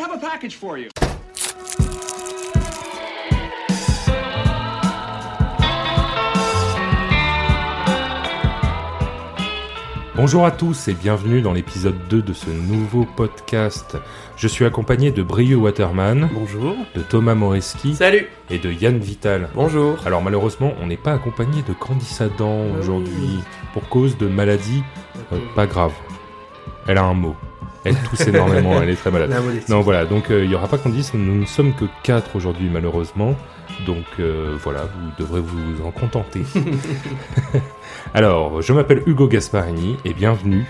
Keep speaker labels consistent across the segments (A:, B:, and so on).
A: have a package for you.
B: Bonjour à tous et bienvenue dans l'épisode 2 de ce nouveau podcast. Je suis accompagné de Brieux Waterman,
C: Bonjour.
B: de Thomas Moreski
C: Salut.
B: et de Yann Vital.
C: Bonjour.
B: Alors malheureusement, on n'est pas accompagné de Candice Adam
C: Ah
B: aujourd'hui pour cause de maladie euh, pas grave. Elle a un mot. Elle tousse énormément, elle est très malade. Non voilà, donc euh, il n'y aura pas Candice, nous ne sommes que 4 aujourd'hui malheureusement. Donc euh, voilà, vous devrez vous en contenter. Alors, je m'appelle Hugo Gasparini et bienvenue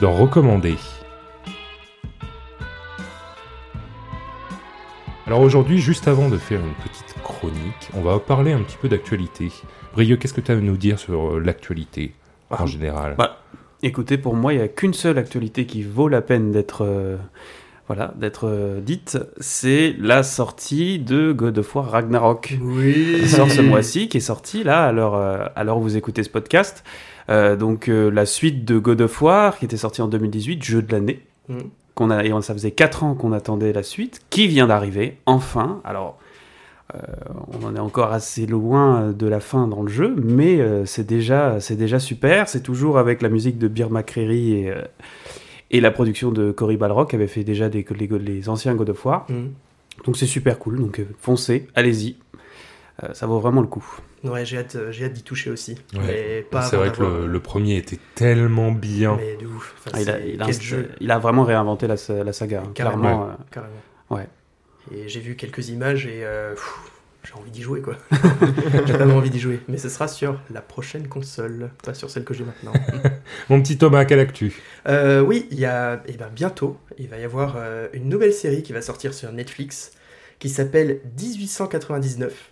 B: dans Recommandé. Alors aujourd'hui, juste avant de faire une petite chronique, on va parler un petit peu d'actualité. Brieux, qu'est-ce que tu as à nous dire sur euh, l'actualité en
C: Ah,
B: général?
C: Bah, écoutez, pour moi, il n'y a qu'une seule actualité qui vaut la peine d'être euh, voilà, d'être euh, dite, c'est la sortie de God of War Ragnarok.
D: Oui.
C: Qui sort ce mois-ci, qui est sorti là, à l'heure euh, où vous écoutez ce podcast. Donc la suite de God of War, qui était sorti en 2018, jeu de l'année.
D: Mm.
C: Qu'on a, et ça faisait 4 ans qu'on attendait la suite, qui vient d'arriver, enfin. Alors, on en est encore assez loin de la fin dans le jeu, mais euh, c'est déjà, c'est déjà super. C'est toujours avec la musique de Bir McCreary et, euh, et la production de Cory Balrock, qui avait fait déjà des, les, les anciens God of War.
D: Mm.
C: Donc c'est super cool, donc euh, foncez, allez-y. Euh, ça vaut vraiment le coup.
D: Ouais, j'ai hâte, euh, j'ai hâte d'y toucher aussi.
B: Ouais. C'est vrai que le, le premier était tellement bien.
D: Mais de ouf. Enfin,
C: Ah, il, a,
D: c'est-
C: il, a
D: quel
C: inst-
D: jeu,
C: il a vraiment réinventé la, sa- la saga, hein,
D: Carrément.
C: clairement. euh,
D: carrément.
C: Ouais.
D: Et j'ai vu quelques images et euh, j'ai envie d'y jouer quoi. j'ai vraiment envie d'y jouer. Mais ce sera sur la prochaine console, pas sur celle que j'ai maintenant.
B: Mon petit Thomas, quelle actu?
D: Euh, oui, il y a eh ben, bientôt, il va y avoir euh, une nouvelle série qui va sortir sur Netflix qui s'appelle 1899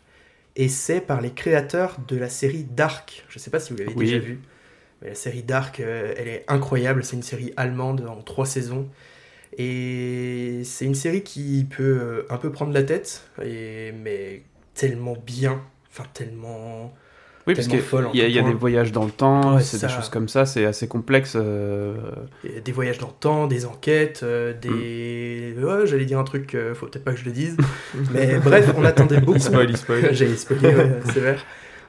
D: et c'est par les créateurs de la série Dark. Je sais pas si vous l'avez
C: Oui.
D: déjà vu, mais la série Dark, euh, elle est incroyable. C'est une série allemande en trois saisons et c'est une série qui peut euh, un peu prendre la tête, et, mais tellement bien, enfin tellement.
C: Oui, parce qu'il
D: en
C: y a, y des voyages dans le temps,
D: Ouais,
C: c'est des choses comme ça, c'est assez complexe. euh,
D: des voyages dans le temps, des enquêtes, euh, des. Ouais, j'allais dire un truc, euh, faut peut-être pas que je le dise. Mais bref, on attendait beaucoup.
C: il spoil.
D: J'allais spoiler, ouais, c'est vrai.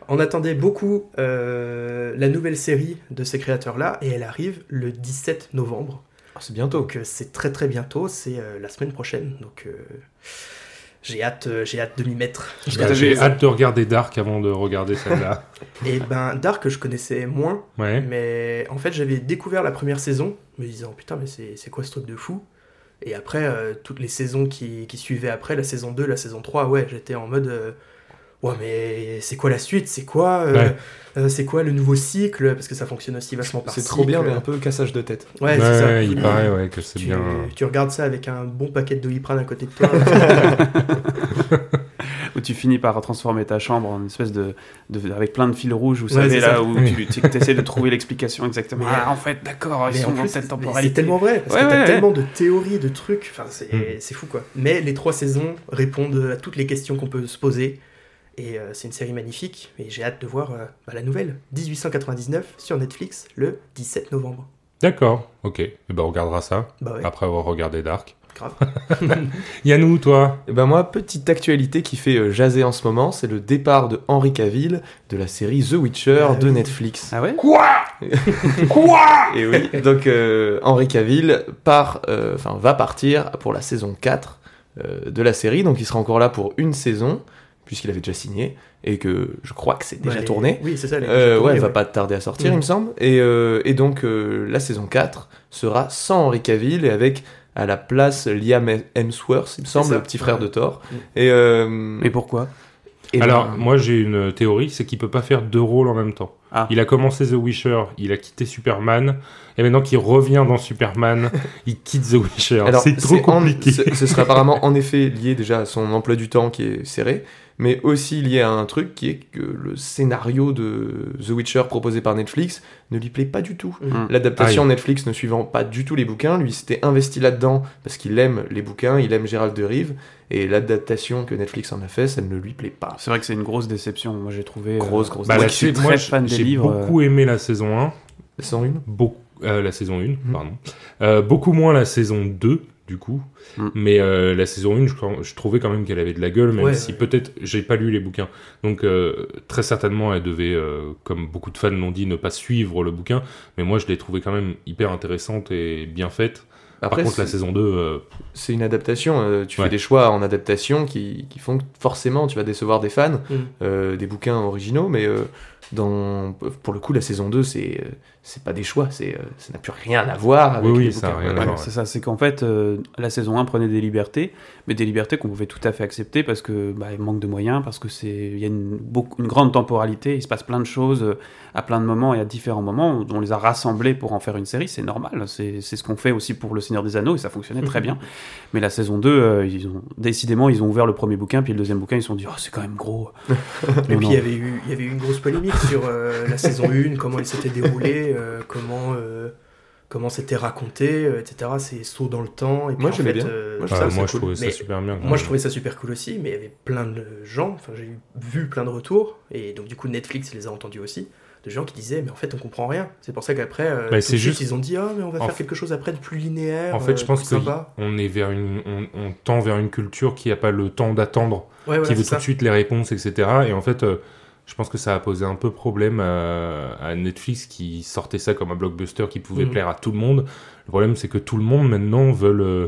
D: On attendait beaucoup euh, la nouvelle série de ces créateurs-là, et elle arrive le 17 novembre.
C: C'est bientôt.
D: Donc c'est très très bientôt, c'est euh, la semaine prochaine. Donc euh, j'ai hâte, euh, j'ai hâte de m'y mettre. J'ai
B: Bah,
D: hâte-
B: J'ai hâte de regarder Dark avant de regarder celle-là.
D: Et ben Dark, je connaissais moins.
B: Ouais.
D: Mais en fait, j'avais découvert la première saison, me disant putain, mais c'est c'est quoi ce truc de fou? Et après, euh, toutes les saisons qui, qui suivaient après, la saison 2, la saison 3, ouais, j'étais en mode euh, ouais, mais c'est quoi la suite? C'est quoi, euh,
B: Ouais.
D: euh, c'est quoi le nouveau cycle? Parce que ça fonctionne aussi vachement par
E: C'est trop bien, mais un peu cassage de tête.
D: Ouais, c'est ça.
B: il paraît ouais, que c'est
D: Tu,
B: bien.
D: tu regardes ça avec un bon paquet de doliprane à côté de toi.
C: Où tu finis par transformer ta chambre en une espèce de, de- avec plein de fils rouges, vous
D: Ouais,
C: savez, là
D: ça.
C: où
B: Oui.
C: tu essaies de trouver l'explication exactement.
D: Mais-
C: ah, en fait, d'accord, ils sont
D: en
C: dans cette temporalité.
D: C'est tellement vrai, parce
C: Ouais,
D: que t'as tellement de théories, de trucs, enfin, c'est
B: Mm.
D: c'est fou quoi. Mais les trois saisons répondent à toutes les questions qu'on peut se poser, et euh, c'est une série magnifique, et j'ai hâte de voir euh, bah, la nouvelle, 1899, sur Netflix, le 17 novembre.
B: D'accord, ok. Et ben on regardera ça
D: Bah ouais,
B: après avoir regardé Dark.
D: grave.
B: Yannou, toi
E: Et ben moi, petite actualité qui fait euh, jaser en ce moment, c'est le départ de Henry Cavill de la série The Witcher
D: Ah
E: de
D: oui.
E: Netflix.
C: Ah ouais
E: Et oui, donc euh, Henry Cavill part, euh, enfin va partir pour la saison 4 euh, de la série, donc il sera encore là pour une saison, puisqu'il avait déjà signé, et que je crois que c'est déjà
D: Bah, les-
E: tourné.
D: Oui, c'est ça. les-
E: Euh,
D: déjà
E: ouais, elle va pas tarder à sortir,
D: Mm.
E: il me semble. Et, euh, et donc, euh, la saison 4 sera sans Henry Cavill et avec à la place Liam Hemsworth, il me semble, le petit frère de Thor.
D: Mm.
E: Et, euh,
C: Mais pourquoi?
E: et
B: Alors,
E: ben,
B: moi j'ai une théorie, c'est qu'il peut pas faire deux rôles en même temps.
C: Ah.
B: Il a commencé The Witcher, il a quitté Superman, et maintenant qu'il revient dans Superman, il quitte The Witcher.
E: alors,
B: C'est trop
E: en-
B: compliqué.
E: ce, ce serait apparemment en effet lié déjà à son emploi du temps qui est serré, mais aussi lié à un truc qui est que le scénario de The Witcher proposé par Netflix ne lui plaît pas du tout.
D: Mm.
E: L'adaptation Netflix ne suivant pas du tout les bouquins, lui s'était investi là-dedans parce qu'il aime les bouquins, il aime Gérald de Rive, et l'adaptation que Netflix en a fait, ça ne lui plaît pas.
C: C'est vrai que c'est une grosse déception, moi j'ai trouvé. euh,
E: Grosse, grosse
B: Bah,
C: moi
B: la
C: qui suis très
B: moi,
C: fan des
B: j'ai
C: livres.
B: beaucoup aimé la saison 1,
E: 101
B: beaucoup, euh, la saison 1, pardon. Euh, beaucoup moins la saison 2, du coup.
C: Mm.
B: Mais euh, la saison 1, je, je trouvais quand même qu'elle avait de la gueule, même
D: Ouais,
B: si
D: ouais.
B: peut-être j'ai pas lu les bouquins. Donc euh, très certainement, elle devait, euh, comme beaucoup de fans l'ont dit, ne pas suivre le bouquin. Mais moi, je l'ai trouvé quand même hyper intéressante et bien faite.
E: Après,
B: Par contre, la saison 2, euh,
E: c'est une adaptation. euh, tu
B: Ouais.
E: fais des choix en adaptation qui, qui font que forcément tu vas décevoir des fans
D: Mm.
E: euh, des bouquins originaux, mais euh, dans, pour le coup, la saison 2, c'est euh, c'est pas des choix, c'est euh, ça n'a plus rien à voir avec
B: Oui,
E: les
B: ça rien.
C: C'est ça, c'est qu'en fait, euh, la saison 1 prenait des libertés, mais des libertés qu'on pouvait tout à fait accepter parce que bah, il manque de moyens, parce que c'est il y a une, beaucoup, une grande temporalité, il se passe plein de choses euh, à plein de moments et à différents moments. On les a rassemblés pour en faire une série, c'est normal. C'est c'est ce qu'on fait aussi pour Le Seigneur des Anneaux et ça fonctionnait très bien. Mais la saison 2, euh, ils ont, décidément, ils ont ouvert le premier bouquin, puis le deuxième bouquin, ils se sont dit, oh, c'est quand même gros.
D: Et
C: Non,
D: puis il y avait eu, il y avait eu une grosse polémique sur euh, la saison 1, comment elle s'était déroulée, euh, comment euh, comment c'était raconté, euh, etc. C'est saut dans le temps. Et puis
E: Moi,
D: en
E: j'aimais bien.
D: euh,
E: Moi,
B: ah,
E: ça,
B: moi, je
E: cool.
B: trouvais ça
D: Mais
B: super bien.
D: moi, je trouvais ça super cool aussi, mais il y avait plein de gens, enfin j'ai vu plein de retours, et donc du coup Netflix les a entendus aussi, de gens qui disaient mais en fait on comprend rien. C'est pour ça qu'après, euh, tout de suite,
B: juste-
D: ils ont dit ah mais on va
B: En
D: faire quelque chose après de plus linéaire.
B: En fait, je
D: euh,
B: pense qu'on est vers une, on, on tend vers une culture qui a pas le temps d'attendre,
D: Ouais, voilà,
B: qui veut tout de suite les réponses, etc. Et en fait, euh, je pense que ça a posé un peu problème à, à Netflix qui sortait ça comme un blockbuster qui pouvait
D: Mhm.
B: plaire à tout le monde. Le problème, c'est que tout le monde maintenant veut euh,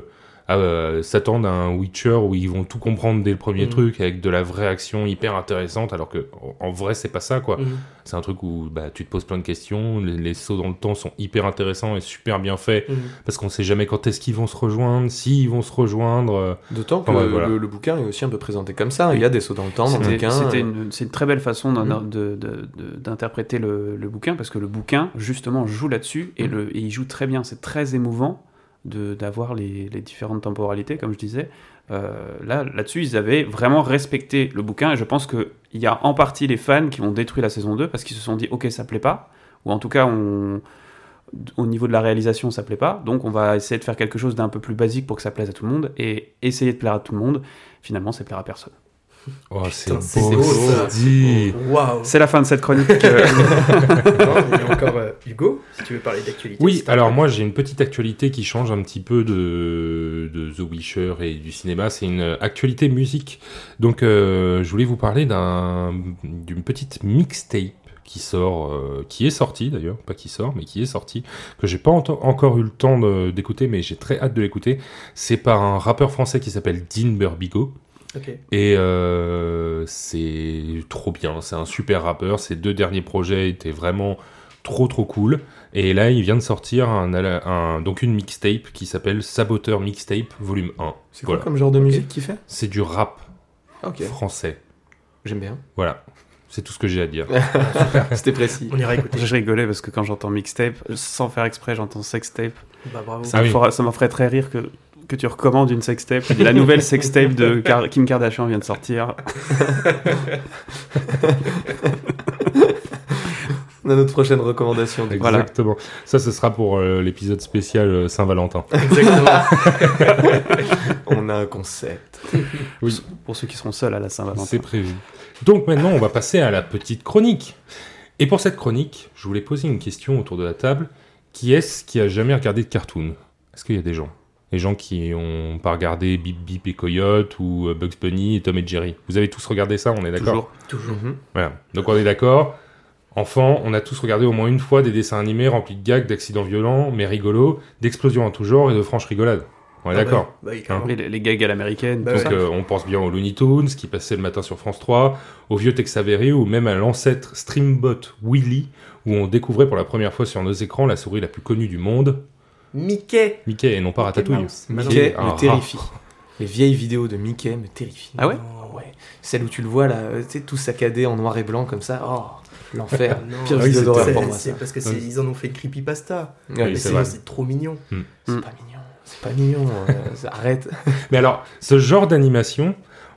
B: euh, s'attendre à un Witcher où ils vont tout comprendre dès le premier
D: Mhm.
B: truc avec de la vraie action hyper intéressante, alors que en, vrai, c'est pas ça, quoi.
D: Mhm.
B: C'est un truc où bah, tu te poses plein de questions, les, les sauts dans le temps sont hyper intéressants et super bien faits,
D: Mhm.
B: parce qu'on sait jamais quand est-ce qu'ils vont se rejoindre, s'ils vont se rejoindre. euh,
E: D'autant que
B: Enfin, ouais, voilà.
E: le, le bouquin est aussi un peu présenté comme ça. Il y a des sauts dans le temps dans le
C: C'était
E: bouquin.
C: c'était
E: euh,
C: une, c'est une très belle façon d'en- de- de- de- d'interpréter le, le bouquin parce que le bouquin justement joue là-dessus et, le, et il joue très bien. C'est très émouvant d'avoir les, les différentes temporalités, comme je disais. Euh, là, là-dessus, ils avaient vraiment respecté le bouquin et je pense qu'il y a en partie les fans qui ont détruit la saison 2 parce qu'ils se sont dit ok ça plaît pas. Ou en tout cas on au niveau de la réalisation ça plaît pas. Donc on va essayer de faire quelque chose d'un peu plus basique pour que ça plaise à tout le monde et essayer de plaire à tout le monde. Finalement ça plaira à personne
B: Oh, c'est
D: c'est
B: beau,
D: beau, ça.
B: dit.
D: Waouh.
C: C'est la fin de cette chronique. euh,
D: Non, il y a encore euh, Hugo, si tu veux parler d'actualité.
B: Oui,
D: c'est
B: alors moi j'ai une petite actualité qui change un petit peu de, de The Witcher et du cinéma. C'est une actualité musique. Donc euh, je voulais vous parler d'un- d'une petite mixtape qui sort, euh, qui est sortie d'ailleurs, pas qui sort, mais qui est sortie, que j'ai pas ento- encore eu le temps de- d'écouter, mais j'ai très hâte de l'écouter. C'est par un rappeur français qui s'appelle Dean Burbigo. Et euh, c'est trop bien, c'est un super rappeur. Ses deux derniers projets étaient vraiment trop trop cool. Et là, il vient de sortir un, ala- un- donc une mixtape qui s'appelle Saboteur Mixtape Volume 1.
E: C'est quoi
B: Voilà.
E: comme genre de musique qu'il fait?
B: C'est du rap français.
E: j'aime bien.
B: Voilà, c'est tout ce que j'ai à dire.
E: C'était précis.
D: On ira écouter.
C: je rigolais parce que quand j'entends mixtape, sans faire exprès, j'entends sextape.
D: Bah bravo.
C: Ça,
B: Ah oui.
C: ça m'en ferait très rire que, que tu recommandes une sextape. La nouvelle sextape de Kim Kardashian vient de sortir.
E: On a notre prochaine recommandation. coup.
C: Voilà.
B: Exactement. Ça, ce sera pour euh, l'épisode spécial euh, Saint-Valentin.
D: Exactement.
E: On a un concept.
C: Pour ceux qui seront seuls à la Saint-Valentin.
B: C'est prévu. Donc maintenant, on va passer à la petite chronique. Et pour cette chronique, je voulais poser une question autour de la table. Qui est-ce qui a jamais regardé de cartoon? Est-ce qu'il y a des gens? Les gens qui ont pas regardé Bip Bip et Coyote ou euh, Bugs Bunny et Tom et Jerry. Vous avez tous regardé ça, on est d'accord
C: Toujours.
D: Toujours.
E: Mhm.
B: Voilà. Donc on est d'accord. Enfant, on a tous regardé au moins une fois des dessins animés remplis de gags, d'accidents violents, mais rigolos, d'explosions en tout genre et de franches rigolades. On est
D: Ah bah,
B: d'accord
D: Bah. Oui,
C: les, les gags à l'américaine.
D: Bah
B: donc euh, on pense bien aux Looney Tunes qui passait le matin sur France 3, au vieux Tex Avery ou même à l'ancêtre Streambot Willy où on découvrait pour la première fois sur nos écrans la souris la plus connue du monde,
D: Mickey.
B: Mickey et non pas
D: Mickey
B: Ratatouille.
D: Mouse.
E: Mickey me
B: rat.
E: terrifie. Les vieilles vidéos de Mickey me terrifient.
C: Ah ouais
E: Ah ouais. Celle où tu le vois là, euh, tu sais, tout saccadé en noir et blanc comme ça. Oh, l'enfer. Pire
B: Ah oui,
E: vidéo
B: c'est
E: d'horreur
D: c'est-
E: pour moi.
D: c'est parce que c'est- ils en ont fait une creepypasta.
B: Oui, c'est
D: c'est c'est trop mignon.
E: C'est
C: Mm.
E: pas mignon. C'est pas mignon. euh, arrête.
B: Mais alors, ce genre d'animation,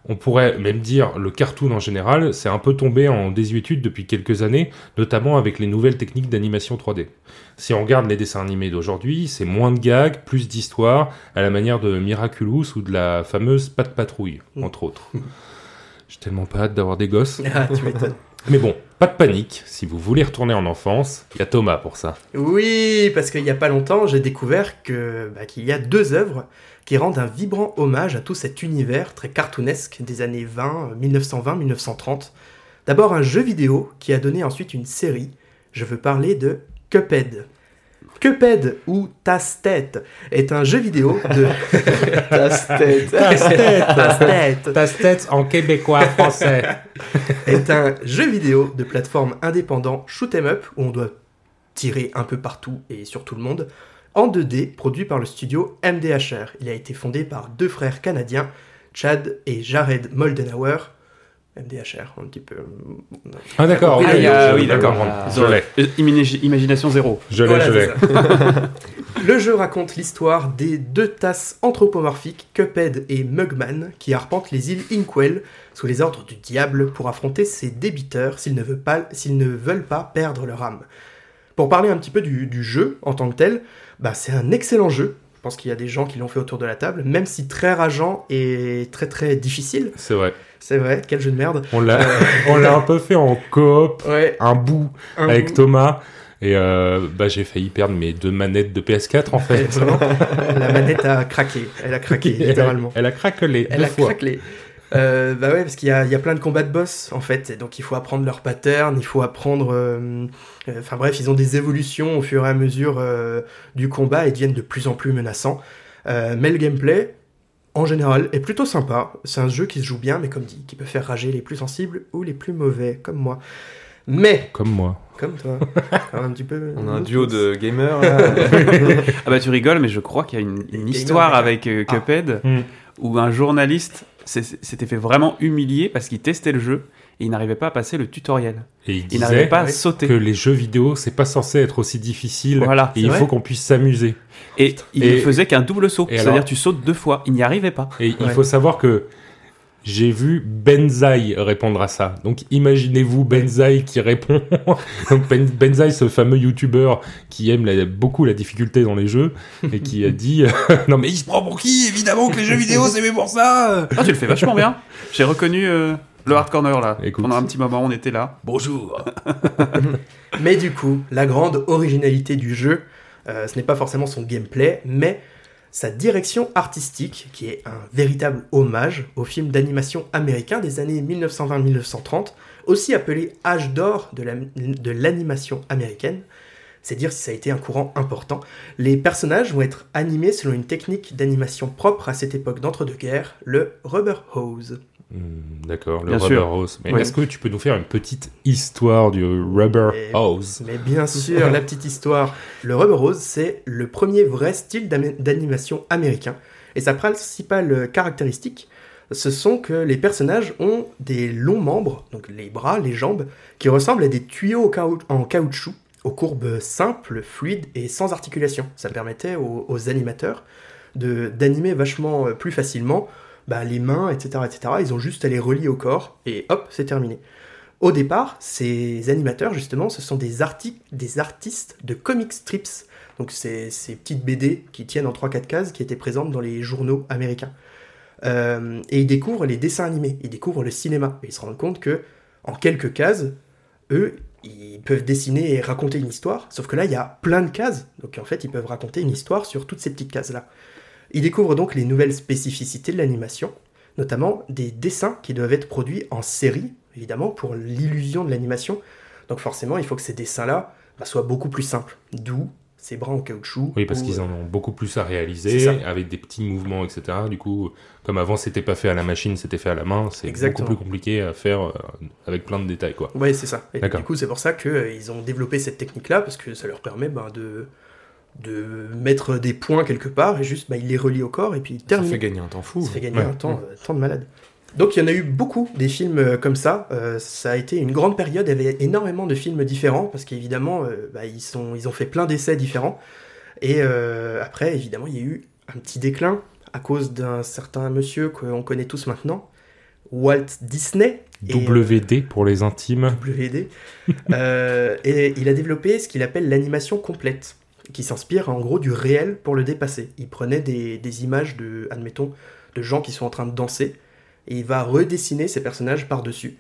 B: on pourrait même dire le cartoon en général, c'est un peu tombé en désuétude depuis quelques années, notamment avec les nouvelles techniques d'animation 3D. Si on regarde les dessins animés d'aujourd'hui, c'est moins de gags, plus d'histoires, à la manière de Miraculous ou de la fameuse Pat Patrouille,
D: Mm.
B: entre autres. J'ai tellement pas hâte d'avoir des gosses.
D: Ah, tu m'étonnes.
B: Mais bon, pas de panique, si vous voulez retourner en enfance, il y a Thomas pour ça.
D: Oui, parce qu'il n'y a pas longtemps, j'ai découvert que bah, qu'il y a deux œuvres qui rendent un vibrant hommage à tout cet univers très cartoonesque des années 20, 1920-1930. D'abord un jeu vidéo qui a donné ensuite une série. Je veux parler de Cuphead. Cuphead ou Tasse-Tête est un jeu vidéo de...
E: Tasse-tête.
D: Tasse-Tête
B: Tasse-tête en québécois français.
D: est un jeu vidéo de plateforme indépendant shoot 'em up où on doit tirer un peu partout et sur tout le monde en 2D produit par le studio MDHR. Il a été fondé par deux frères canadiens, Chad et Jared Moldenhauer. MDHR, un petit peu.
B: Ah d'accord,
C: Ah,
B: ok,
C: il y a-
B: je-
C: oui, d'accord.
B: Je l'ai,
C: Euh, imagi- Imagination zéro.
B: je l'ai,
D: Voilà,
B: je l'ai.
D: Le jeu raconte l'histoire des deux tasses anthropomorphiques, Cuphead et Mugman, qui arpentent les îles Inkwell sous les ordres du diable pour affronter ses débiteurs s'ils ne, veulent pas, s'ils ne veulent pas perdre leur âme. Pour parler un petit peu du, du jeu en tant que tel, bah, c'est un excellent jeu. Je pense qu'il y a des gens qui l'ont fait autour de la table, même si très rageant et très très difficile.
B: C'est vrai.
D: C'est vrai, quel jeu de merde.
B: On l'a, on l'a un peu fait en coop,
D: Ouais,
B: un bout
D: un
B: avec
D: bout.
B: Thomas. Et euh, bah, j'ai failli perdre mes deux manettes de PS4 en fait.
D: la manette a craqué. Elle a craqué, littéralement.
B: Elle a craquelé
D: Elle a
B: fois.
D: craquelé. Euh, bah ouais, parce qu'il y a, il y a plein de combats de boss en fait, et donc il faut apprendre leur pattern, il faut apprendre. euh, euh, Enfin bref, ils ont des évolutions au fur et à mesure euh, du combat et deviennent de plus en plus menaçants. Euh, mais le gameplay, en général, est plutôt sympa. C'est un jeu qui se joue bien, mais comme dit, qui peut faire rager les plus sensibles ou les plus mauvais, comme moi. Mais,
B: Comme moi.
D: comme toi, un petit peu.
E: On a un duo de gamers. là.
C: Ah bah tu rigoles, mais je crois qu'il y a une, histoire avec euh,
D: Ah.
C: Cuphead
B: Hmm.
C: où un journaliste s'était fait vraiment humilier parce qu'il testait le jeu et il n'arrivait pas à passer le tutoriel.
B: Et il
C: Il n'arrivait pas à sauter.
B: que les jeux vidéo, c'est pas censé être aussi difficile.
C: Voilà.
B: Et il
D: vrai
B: faut qu'on puisse s'amuser.
C: Et il
B: Et-
C: faisait qu'un double saut, c'est-à-dire tu sautes deux fois. Il n'y arrivait pas.
B: Et il faut savoir que j'ai vu Benzaï répondre à ça. Donc imaginez-vous Benzaï qui répond. Donc Ben- Benzaï, ce fameux youtubeur qui aime la- beaucoup la difficulté dans les jeux et qui a dit Non mais il se prend pour qui? Évidemment que les jeux vidéo c'est fait pour ça
C: Ah, tu le fais vachement bien. J'ai reconnu euh, le hard corner là.
B: Écoute.
C: Pendant un petit moment, on était là.
B: Bonjour
D: Mais du coup, la grande originalité du jeu, euh, ce n'est pas forcément son gameplay, mais sa direction artistique, qui est un véritable hommage au film d'animation américain des années 1920-1930, aussi appelé âge d'or de la- de l'animation américaine. C'est dire si ça a été un courant important. Les personnages vont être animés selon une technique d'animation propre à cette époque d'entre-deux-guerres, le rubber hose.
B: Hmm, D'accord, le
C: Bien
B: rubber
C: sûr.
B: hose. Mais
C: Oui.
B: est-ce que tu peux nous faire une petite histoire du rubber
D: Et-
B: hose
D: Mais bien sûr, la petite histoire. Le Rubber Rose, c'est le premier vrai style d'animation américain. Et sa principale caractéristique, ce sont que les personnages ont des longs membres, donc les bras, les jambes, qui ressemblent à des tuyaux en caoutchouc, aux courbes simples, fluides et sans articulation. Ça permettait aux, aux animateurs de- d'animer vachement plus facilement bah, les mains, etc., etc. Ils ont juste à les relier au corps et hop, c'est terminé. Au départ, ces animateurs, justement, ce sont des, arti- des artistes de comic strips. Donc, c'est ces petites BD qui tiennent en 3-4 cases qui étaient présentes dans les journaux américains. Euh, et ils découvrent les dessins animés, ils découvrent le cinéma. Et ils se rendent compte que, en quelques cases, eux, ils peuvent dessiner et raconter une histoire. Sauf que là, il y a plein de cases. Donc, en fait, ils peuvent raconter une histoire sur toutes ces petites cases-là. Ils découvrent donc les nouvelles spécificités de l'animation, notamment des dessins qui doivent être produits en série, évidemment, pour l'illusion de l'animation. Donc forcément, il faut que ces dessins-là bah, soient beaucoup plus simples. D'où ces bras en caoutchouc.
B: Oui, parce
D: ou,
B: qu'ils en ont beaucoup plus à réaliser, avec des petits mouvements, etc. Du coup, comme avant, c'était pas fait à la machine, c'était fait à la main, c'est beaucoup plus compliqué à faire euh, avec plein de détails, quoi.
D: Ouais, c'est ça. Et du coup, c'est pour ça qu'ils ont développé cette technique-là, parce que ça leur permet bah, de, de mettre des points quelque part, et juste, bah, ils les relient au corps, et puis ils
E: Ça
D: terminent.
E: fait gagner un temps fou.
D: Ça fait gagner
B: Ouais.
D: un temps, euh, temps de malade. Donc il y en a eu beaucoup des films euh, comme ça. Euh, ça a été une grande période. Il y avait énormément de films différents parce qu'évidemment euh, bah, ils, sont, ils ont fait plein d'essais différents. Et euh, après évidemment il y a eu un petit déclin à cause d'un certain monsieur qu'on connaît tous maintenant, Walt Disney. Et,
B: WD pour les intimes.
D: WD. Et il a développé ce qu'il appelle l'animation complète, qui s'inspire en gros du réel pour le dépasser. Il prenait des, des images de, admettons, de gens qui sont en train de danser, et il va redessiner ces personnages par-dessus.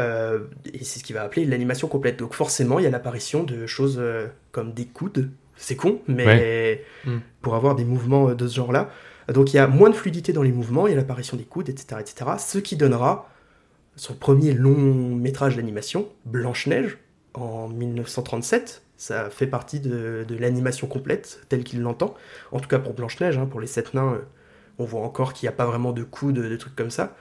D: Euh, et c'est ce qu'il va appeler l'animation complète. Donc forcément, il y a l'apparition de choses euh, comme des coudes. C'est con, mais
E: Mm.
D: pour avoir des mouvements euh, de ce genre-là. Donc il y a moins de fluidité dans les mouvements, il y a l'apparition des coudes, etc., etc. Ce qui donnera son premier long métrage d'animation, Blanche-Neige, en 1937. Ça fait partie de, l'animation complète, telle qu'il l'entend. En tout cas pour Blanche-Neige, hein, pour les sept nains, euh, on voit encore qu'il n'y a pas vraiment de coudes, de trucs comme ça.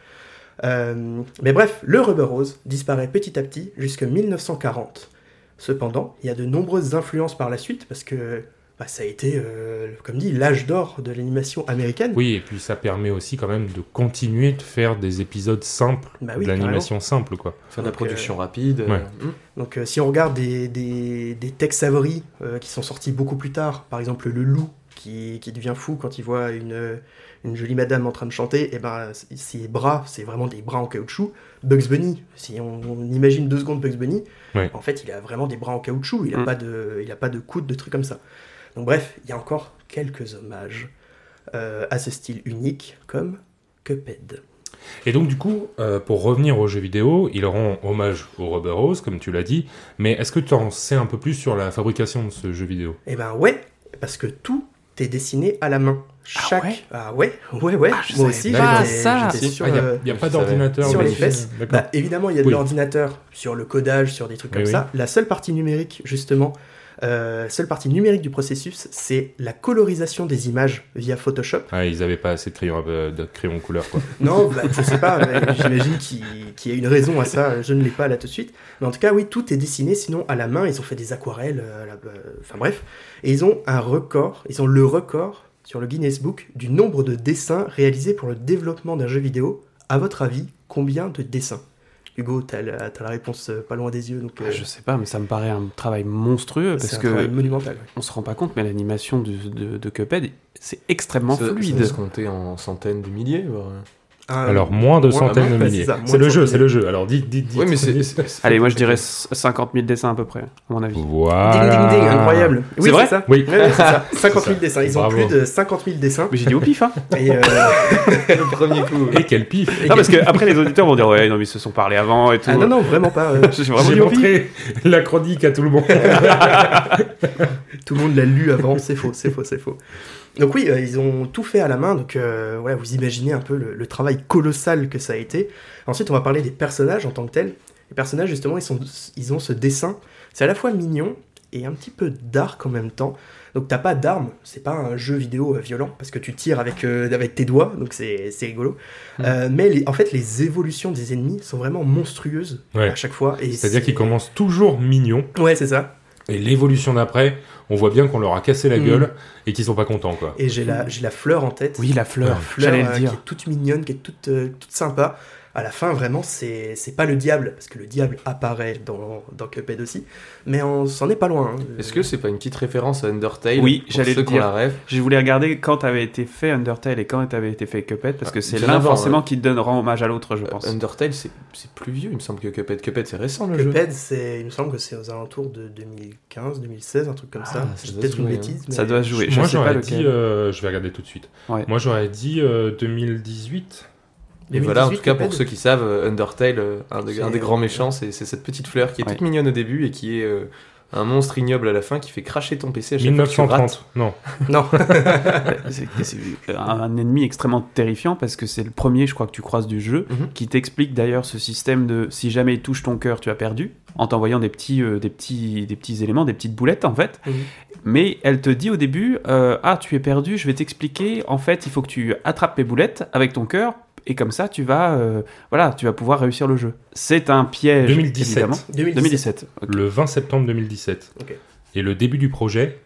D: Euh, mais bref, le rubber rose disparaît petit à petit jusqu'en 1940. Cependant, il y a de nombreuses influences par la suite parce que bah, ça a été, euh, comme dit, l'âge d'or de l'animation américaine.
B: Oui, et puis ça permet aussi quand même de continuer de faire des épisodes simples,
D: Bah oui,
B: de l'animation simple, quoi.
E: Faire de la production rapide.
B: Ouais.
E: euh, hmm.
D: Donc euh, si on regarde des, des, des Tex Avery euh, qui sont sortis beaucoup plus tard, par exemple le loup qui, qui devient fou quand il voit une, une jolie madame en train de chanter, et ben c- ses bras, c'est vraiment des bras en caoutchouc. Bugs Bunny, si on, on imagine deux secondes Bugs Bunny,
B: Ouais.
D: en fait il a vraiment des bras en caoutchouc, il n'a
C: Mm.
D: pas, de, il a pas de coude, de trucs comme ça. Donc bref, il y a encore quelques hommages euh, à ce style unique comme Cuphead.
B: Et donc, du coup, euh, pour revenir aux jeux vidéo, ils rend hommage au Rubber Rose, comme tu l'as dit, mais est-ce que tu en sais un peu plus sur la fabrication de ce jeu vidéo?
D: Eh ben ouais, parce que tout est dessiné à la main. Chaque...
C: ouais?
D: Ah ouais ouais, ouais,
C: Ah, je
D: moi aussi, j'étais-
C: ça.
D: j'étais sur,
B: Il n'y a,
D: euh,
B: a pas d'ordinateur
D: Sur les fesses. Bah, évidemment, il y a de
B: Oui.
D: l'ordinateur sur le codage, sur des trucs comme
B: Oui, oui.
D: ça. La seule partie numérique, justement, euh, seule partie numérique du processus, c'est la colorisation des images via Photoshop.
B: Ah, ils avaient pas assez de crayons, euh, de crayons couleur, quoi.
D: Non, bah, je sais pas, j'imagine qu'il y a une raison à ça, je ne l'ai pas là tout de suite. Mais en tout cas, oui, tout est dessiné, sinon à la main, ils ont fait des aquarelles, la- euh, enfin bref. Et ils ont un record, ils ont le record sur le Guinness Book du nombre de dessins réalisés pour le développement d'un jeu vidéo. À votre avis, combien de dessins? Hugo, t'as la, t'as la réponse euh, pas loin des yeux, donc euh,
C: Ah, Je sais pas, mais ça me paraît un travail monstrueux
D: c'est
C: parce
D: un
C: que
D: travail monumental. ouais.
C: on se rend pas compte, mais l'animation du- de, de Cuphead, c'est extrêmement
E: Ça- ça
C: fluide.
E: doit se compter en centaines de milliers. voire-
D: Un-
B: Alors, moins de
D: moins-
B: centaines de milliers.
D: c'est
B: le jeu, c'est le jeu. Alors, dites, dites, dites.
E: Oui, mais c'est.
B: dites.
E: c'est- c'est-
C: Allez, moi je dirais 50 000 dessins à peu près, à mon avis.
B: Voilà.
D: Ding ding ding, incroyable. Oui,
C: C'est vrai
D: ça.
B: Oui.
D: Ouais, c'est ça. 50 000
B: ça.
D: dessins. Ils ont plus de 50 000 dessins.
C: Mais j'ai dit au pif, hein
D: Et, euh,
E: le premier coup.
B: Et quel pif
C: Non, parce que après les auditeurs vont dire ouais, non, mais ils se sont parlé avant et tout.
D: ah non, non, vraiment pas. euh,
C: J'ai vraiment
B: J'ai
C: dit au pif.
B: montré la chronique à tout le monde.
D: Tout le monde l'a lu avant, c'est faux, c'est faux, c'est faux. Donc oui, euh, ils ont tout fait à la main, donc euh, vous imaginez un peu le, le travail colossal que ça a été. Ensuite, on va parler des personnages en tant que tels. Les personnages, justement, ils, sont, ils ont ce dessin, c'est à la fois mignon et un petit peu dark en même temps. Donc t'as pas d'armes, c'est pas un jeu vidéo euh, violent, parce que tu tires avec, euh, avec tes doigts, donc c'est c'est rigolo.
B: Hmm.
D: Euh, mais les- en fait, les évolutions des ennemis sont vraiment monstrueuses
B: Ouais.
D: à chaque fois.
B: C'est-à-dire
D: c'est-
B: qu'ils commencent toujours mignons.
D: Ouais, c'est ça.
B: Et l'évolution d'après, on voit bien qu'on leur a cassé la
D: Mm.
B: gueule et qu'ils sont pas contents, quoi.
D: Et j'ai la, j'ai la fleur en tête.
C: Oui, la fleur,
D: La fleur
C: j'allais
D: euh,
C: le dire.
D: qui est toute mignonne, qui est toute, euh, toute sympa. À la fin, vraiment, c'est c'est pas le diable, parce que le diable apparaît dans, dans Cuphead aussi, mais on s'en est pas loin. hein.
E: Est-ce que c'est pas une petite référence à Undertale
C: Oui, j'allais le dire.
E: la rêve?
C: Je voulais regarder quand avait été fait Undertale et quand avait été fait Cuphead parce que
E: Ah,
C: c'est
E: bien
C: l'un forcément
E: ouais.
C: qui donne rend hommage à l'autre, je
E: Euh,
C: pense.
E: Undertale, c'est c'est plus vieux, il me semble que Cuphead. Cuphead, c'est récent le jeu.
D: Cuphead, c'est, il me semble que c'est aux alentours de 2015, 2016, un truc comme
E: Ah,
D: ça.
E: ça
D: C'est peut-être une
E: hein.
D: bêtise.
C: Ça doit se jouer. Je
B: Moi, j'aurais dit, euh, je vais regarder tout de suite.
C: Ouais.
B: Moi, j'aurais dit euh, 2018.
E: Et voilà, en
D: 2018,
E: tout cas, pour ceux qui savent, euh, Undertale, euh, un, des,
D: C'est-
E: un des grands méchants, c'est c'est cette petite fleur qui est
C: Ouais.
E: toute mignonne au début et qui est euh, un monstre ignoble à la fin qui fait cracher ton PC à chaque fois que tu rates.
B: 1930. Non.
D: Non,
C: C'est un, un ennemi extrêmement terrifiant parce que c'est le premier, je crois, que tu croises du jeu,
E: Mhm.
C: qui t'explique d'ailleurs ce système de si jamais il touche ton cœur, tu as perdu, en t'envoyant des petits, euh, des petits, des petits éléments, des petites boulettes en fait.
D: Mhm.
C: Mais elle te dit au début, euh, ah tu es perdu, je vais t'expliquer. En fait, il faut que tu attrapes les boulettes avec ton cœur. Et comme ça, tu vas, euh, voilà, tu vas pouvoir réussir le jeu. C'est un piège,
B: 2017.
C: évidemment.
D: 2017.
C: 2017. ok.
B: Le 20 septembre 2017.
D: Ok.
B: Et le début du projet,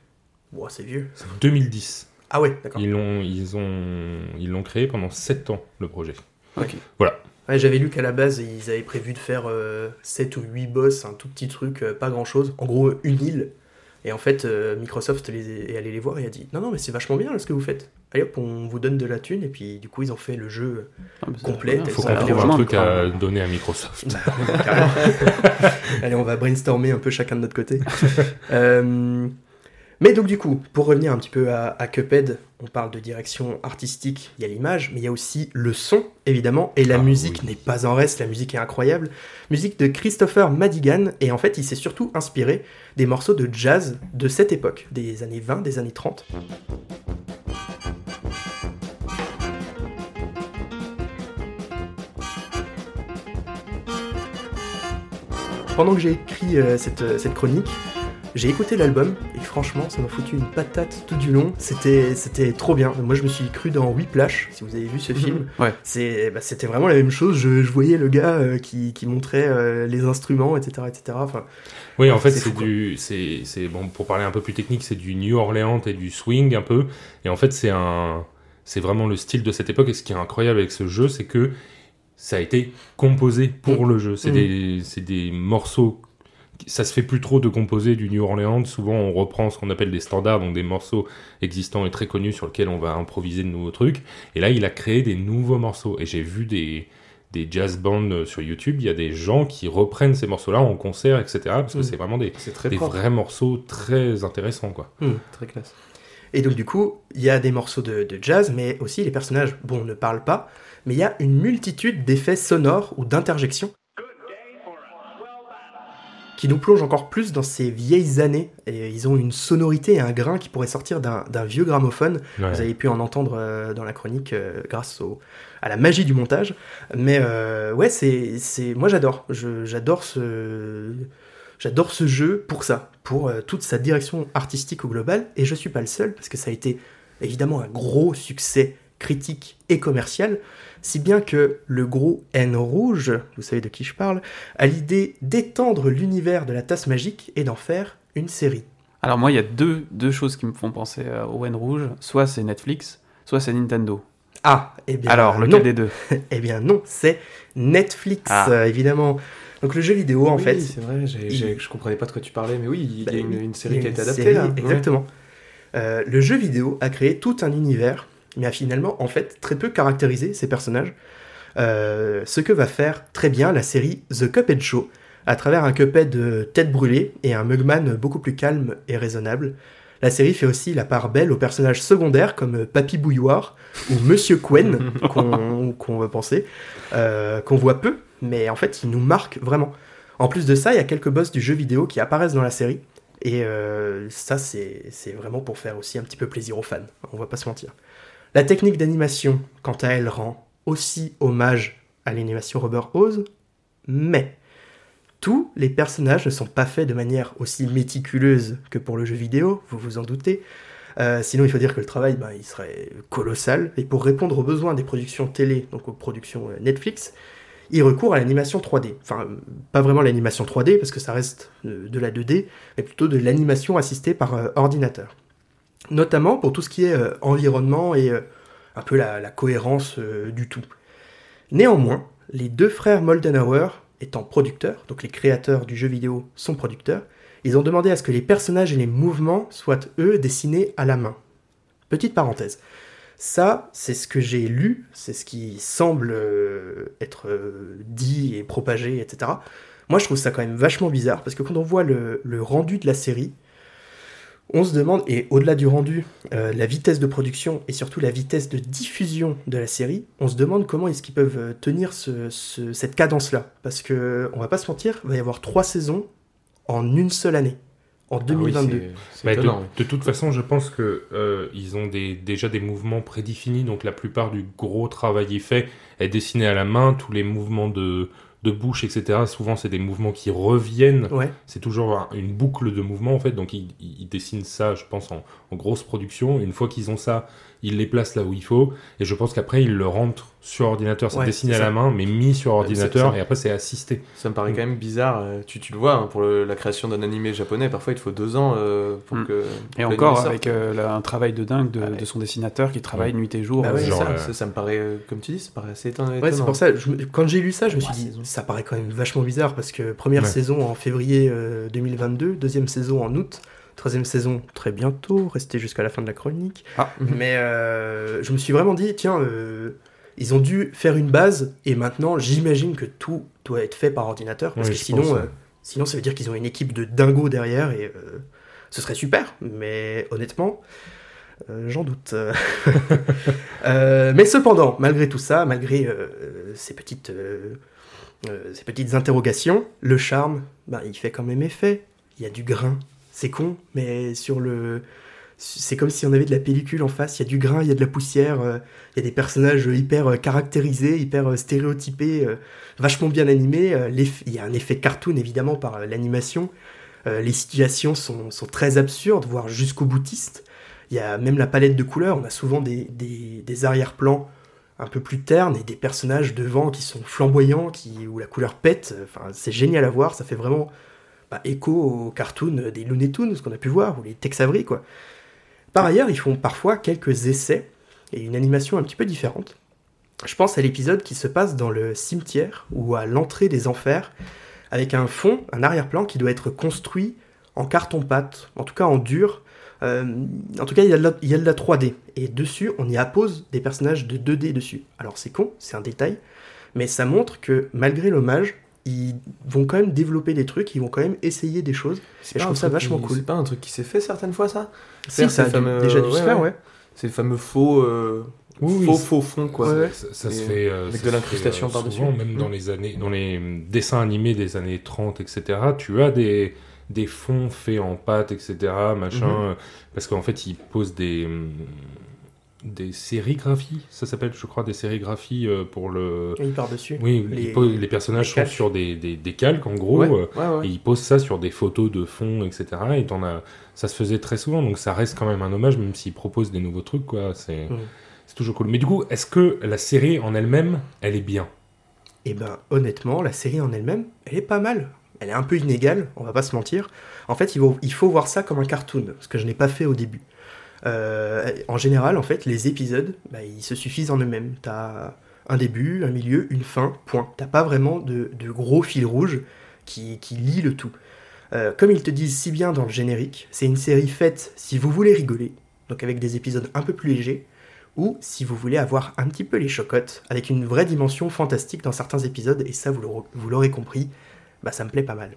D: Bon, c'est vieux.
B: c'est 2010.
D: Ah ouais, d'accord.
B: Ils l'ont, ils ont, ils l'ont créé pendant 7 ans, le projet.
C: Ok.
D: Ouais, J'avais lu qu'à la base, ils avaient prévu de faire 7 ou 8 boss, un tout petit truc, euh, pas grand chose. En gros, une île. Et en fait, euh, Microsoft les, est allé les voir et a dit Non, non, mais c'est vachement bien là, ce que vous faites. Allez hop, on vous donne de la thune. Et puis, du coup, ils ont fait le jeu.
C: Ah,
D: Complète,
C: voilà,
B: Il faut qu'on
C: a
B: trouve un truc à donner à Microsoft.
D: Bah, carrément. Allez, on va brainstormer un peu chacun de notre côté. Euh, Mais donc du coup, pour revenir un petit peu à, à Cuphead, on parle de direction artistique, il y a l'image, mais il y a aussi le son, évidemment, et la
B: Ah,
D: musique
B: oui.
D: n'est pas en reste, la musique est incroyable. Musique de Christopher Madigan, et en fait, il s'est surtout inspiré des morceaux de jazz de cette époque, des années 20, des années 30. Pendant que j'ai écrit euh, cette, euh, cette chronique, j'ai écouté l'album et franchement, ça m'a foutu une patate tout du long. C'était, c'était trop bien. Moi, je me suis cru dans Whiplash, si vous avez vu ce film.
C: Ouais.
D: C'est, bah, c'était vraiment la même chose. Je, je voyais le gars euh, qui, qui montrait euh, les instruments, etc., etc. Enfin,
B: Oui, en fait,
D: C'est
B: du, c'est, c'est bon pour parler un peu plus technique, c'est du New Orleans et du swing un peu. Et en fait, c'est un, c'est vraiment le style de cette époque. Et ce qui est incroyable avec ce jeu, c'est que ça a été composé pour le jeu. C'est
D: Mm.
B: des, des morceaux. Ça se fait plus trop de composer du New Orleans. Souvent, on reprend ce qu'on appelle des standards, donc des morceaux existants et très connus sur lesquels on va improviser de nouveaux trucs. Et là, il a créé des nouveaux morceaux. Et j'ai vu des, des jazz bands euh, sur YouTube. Il y a des gens qui reprennent ces morceaux-là en concert, etc. Parce que
D: Mm.
B: c'est vraiment des,
E: très
B: des vrais morceaux très intéressants, quoi.
E: très classe.
D: Et donc du coup, il y a des morceaux de, de jazz, mais aussi les personnages, bon, ne parlent pas, mais il y a une multitude d'effets sonores ou d'interjections qui nous plongent encore plus dans ces vieilles années. Et ils ont une sonorité et un grain qui pourrait sortir d'un vieux gramophone.
B: Ouais.
D: Vous avez pu en entendre euh, dans la chronique euh, grâce au, à la magie du montage. Mais euh, ouais, c'est, moi j'adore. J'adore ce, j'adore ce jeu pour ça, pour toute sa direction artistique au global. Et je suis pas le seul parce que ça a été évidemment un gros succès critique et commercial, si bien que le gros N rouge, vous savez de qui je parle, a l'idée d'étendre l'univers de la tasse magique et d'en faire une série.
C: Alors moi, il y a deux, deux choses qui me font penser euh, au N rouge. Soit c'est Netflix, soit c'est Nintendo.
D: Ah, eh bien
C: Alors, lequel
D: non.
C: des deux?
D: Eh bien non, c'est Netflix,
C: Ah.
D: euh, évidemment. Donc le jeu vidéo, en
E: Oui,
D: fait,
E: c'est vrai, j'ai-
D: il-
E: j'ai- je comprenais pas de quoi tu parlais, mais oui, il y
D: Bah,
E: a une, une série qui a été adaptée
D: série,
E: là.
D: Exactement. Euh, le jeu vidéo a créé tout un univers, mais a finalement, en fait, très peu caractérisé ces personnages. Euh, ce que va faire très bien la série The Cuphead Show, à travers un Cuphead de tête brûlée et un Mugman beaucoup plus calme et raisonnable. La série fait aussi la part belle aux personnages secondaires comme Papy Bouilloire ou Monsieur Quen, qu'on va penser, euh, qu'on voit peu, mais en fait, ils nous marquent vraiment. En plus de ça, il y a quelques boss du jeu vidéo qui apparaissent dans la série, et euh, ça, c'est c'est vraiment pour faire aussi un petit peu plaisir aux fans, on va pas se mentir. La technique d'animation, quant à elle, rend aussi hommage à l'animation Robert Hose, mais tous les personnages ne sont pas faits de manière aussi méticuleuse que pour le jeu vidéo, vous vous en doutez. Euh, sinon, il faut dire que le travail, bah, il serait colossal. Et pour répondre aux besoins des productions télé, donc aux productions euh, Netflix, il recourt à l'animation 3D. Enfin, pas vraiment l'animation 3D, parce que ça reste euh, de la 2D, mais plutôt de l'animation assistée par ordinateur. Notamment pour tout ce qui est euh, environnement et euh, un peu la, cohérence euh, du tout. Néanmoins, les deux frères Moldenhauer, étant producteurs, donc les créateurs du jeu vidéo sont producteurs, ils ont demandé à ce que les personnages et les mouvements soient, eux, dessinés à la main. Petite parenthèse. Ça, c'est ce que j'ai lu, c'est ce qui semble être dit et propagé, etc. Moi, je trouve ça quand même vachement bizarre, parce que quand on voit le rendu de la série, on se demande, et au-delà du rendu, euh, la vitesse de production et surtout la vitesse de diffusion de la série, on se demande comment est-ce qu'ils peuvent euh, tenir ce- ce- cette cadence-là. Parce que, on va pas se mentir, il va y avoir trois saisons en une seule année, en
E: Ah oui,
D: 2022.
E: c'est- c'est
B: Bah, de, toute façon, je pense que euh, ils ont des, déjà des mouvements prédéfinis, donc la plupart du gros travail est fait, est dessiné à la main, tous les mouvements de, de bouche, etc. Souvent, c'est des mouvements qui reviennent.
D: Ouais.
B: C'est toujours un- une boucle de mouvements en fait, donc ils, ils dessinent ça, je pense, en, en grosse production. Une fois qu'ils ont ça, ils les placent là où il faut, et je pense qu'après ils le rentrent sur ordinateur. C'est
D: Ouais,
B: dessiné à la main, mais mis sur
E: c'est
B: ordinateur,
E: ça.
B: et après c'est assisté.
E: Ça me paraît
B: Mm.
E: quand même bizarre. euh, Tu, tu le vois, hein, pour le- la création d'un animé japonais, parfois il te faut deux ans euh, pour
C: Mm.
E: que. pour
C: Et encore
E: sorte.
C: avec euh, là, un travail de dingue de,
E: Ah ouais.
C: de son dessinateur qui travaille nuit et jour.
D: Bah ouais,
C: euh,
B: Genre,
E: ça,
B: euh,
E: ça, ça me paraît, euh, comme tu dis, ça paraît assez étonnant.
D: Ouais, c'est pour ça, je quand j'ai lu ça, je me suis dit, ça paraît quand même vachement bizarre parce que première
B: Ouais.
D: saison en février euh, 2022, deuxième saison en août, troisième saison très bientôt, restez jusqu'à la fin de la chronique.
C: Ah.
D: Mais euh, je me suis vraiment dit, tiens, euh, ils ont dû faire une base et maintenant j'imagine que tout doit être fait par ordinateur parce
B: Oui,
D: que sinon,
B: pense,
D: euh,
B: ouais.
D: sinon ça veut dire qu'ils ont une équipe de dingos derrière et Ce serait super, mais honnêtement, euh, j'en doute. Euh, mais cependant, malgré tout ça, malgré euh, ces, petites, ces petites interrogations, le charme, bah, il fait quand même effet. Il y a du grain. C'est con, mais sur le... C'est comme si on avait de la pellicule en face, il y a du grain, il y a de la poussière, euh, il y a des personnages hyper euh, caractérisés, hyper euh, stéréotypés, vachement bien animés. il y a un effet cartoon évidemment par l'animation. Les situations sont, très absurdes, voire jusqu'au boutiste. Il y a même la palette de couleurs, on a souvent des, arrière-plans un peu plus ternes et des personnages devant qui sont flamboyants, qui, où la couleur pète. C'est génial à voir, ça fait vraiment écho aux cartoons des Looney Tunes qu'on a pu voir, ou les Tex Avery, quoi. Par ailleurs, ils font parfois quelques essais et une animation un petit peu différente. Je pense à l'épisode qui se passe dans le cimetière ou à l'entrée des enfers, avec un fond, un arrière-plan qui doit être construit en carton-pâte, en tout cas en dur. Euh, en tout cas, il y, a il y a de la 3D. Et dessus, on y appose des personnages de 2D dessus. Alors c'est con, c'est un détail, mais ça montre que malgré l'hommage, ils vont quand même développer des trucs, ils vont quand même essayer des choses.
E: C'est
D: Et je
E: pas un
D: trouve ça
E: truc
D: vachement
E: qui-
D: cool.
E: C'est pas un truc qui s'est fait certaines fois, ça?
D: Si, ça a
E: fameux-
D: déjà dû se faire,
E: ouais.
D: ouais.
E: C'est le fameux faux, euh,
B: Oui,
E: faux, fond, quoi.
D: Ouais.
B: Ça, ça se fait euh,
E: avec
B: ça
E: de l'incrustation
B: euh,
E: par-dessus.
B: souvent, même dans
E: Mm.
B: les années, dans les hum, dessins animés des années 30, etc. Tu as des des fonds faits en pâte, etc. Machin,
E: Mhm.
B: euh, parce qu'en fait ils posent des hum, des sérigraphies, ça s'appelle, je crois, des sérigraphies euh, pour le.
D: Partent dessus.
B: Oui,
D: Les-
B: personnages
D: les
B: sont sur des, des, des calques en gros.
E: Ouais,
B: euh,
E: ouais, ouais.
B: Et ils posent ça sur des photos de fond, etc. Et t'en as, ça se faisait très souvent, donc ça reste quand même un hommage, même s'ils proposent des nouveaux trucs, quoi. C'est, c'est toujours cool. Mais du coup, est-ce que la série en elle-même, elle est bien?
D: Et ben honnêtement, la série en elle-même, elle est pas mal. Elle est un peu inégale, on va pas se mentir. En fait, il faut, il faut voir ça comme un cartoon, ce que je n'ai pas fait au début. Euh, en général, en fait, les épisodes, bah, ils se suffisent en eux-mêmes. T'as un début, un milieu, une fin, point. T'as pas vraiment de, gros fil rouge qui, qui lie le tout. Euh, comme ils te disent si bien dans le générique, c'est une série faite si vous voulez rigoler, donc avec des épisodes un peu plus légers, ou si vous voulez avoir un petit peu les chocottes, avec une vraie dimension fantastique dans certains épisodes, et ça vous l'aurez- compris, bah ça me plaît pas mal.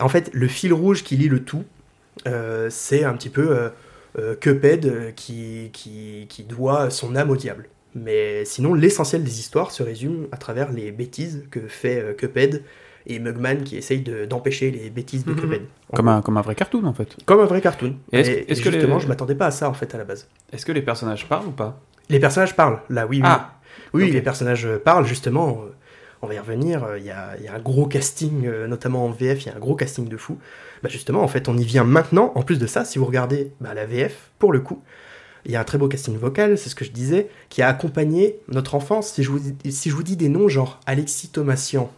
D: En fait, le fil rouge qui lie le tout, euh, c'est un petit peu Cuphead euh, qui, qui, qui doit son âme au diable. Mais sinon, l'essentiel des histoires se résume à travers les bêtises que fait euh, Cuphead et Mugman qui essaye de- d'empêcher les bêtises de
E: Mhm.
D: Cuphead.
C: Comme un, comme un vrai cartoon en fait.
D: Comme un vrai cartoon.
C: Et est-ce-
D: Et,
C: que les-
D: justement, je m'attendais pas à ça en fait à la base.
C: Est-ce que les personnages parlent ou pas?
D: Les personnages parlent, là, oui, oui.
C: Ah,
D: Oui, les personnages euh, parlent, justement. euh, On va y revenir. euh, Il y a, il y a un gros casting, euh, notamment en VF, il y a un gros casting de fou. Bah, justement, en fait, on y vient maintenant. En plus de ça, si vous regardez bah, la VF, pour le coup, il y a un très beau casting vocal, c'est ce que je disais, qui a accompagné notre enfance. Si je vous, dis- si je vous dis des noms genre Alexis Thomasian,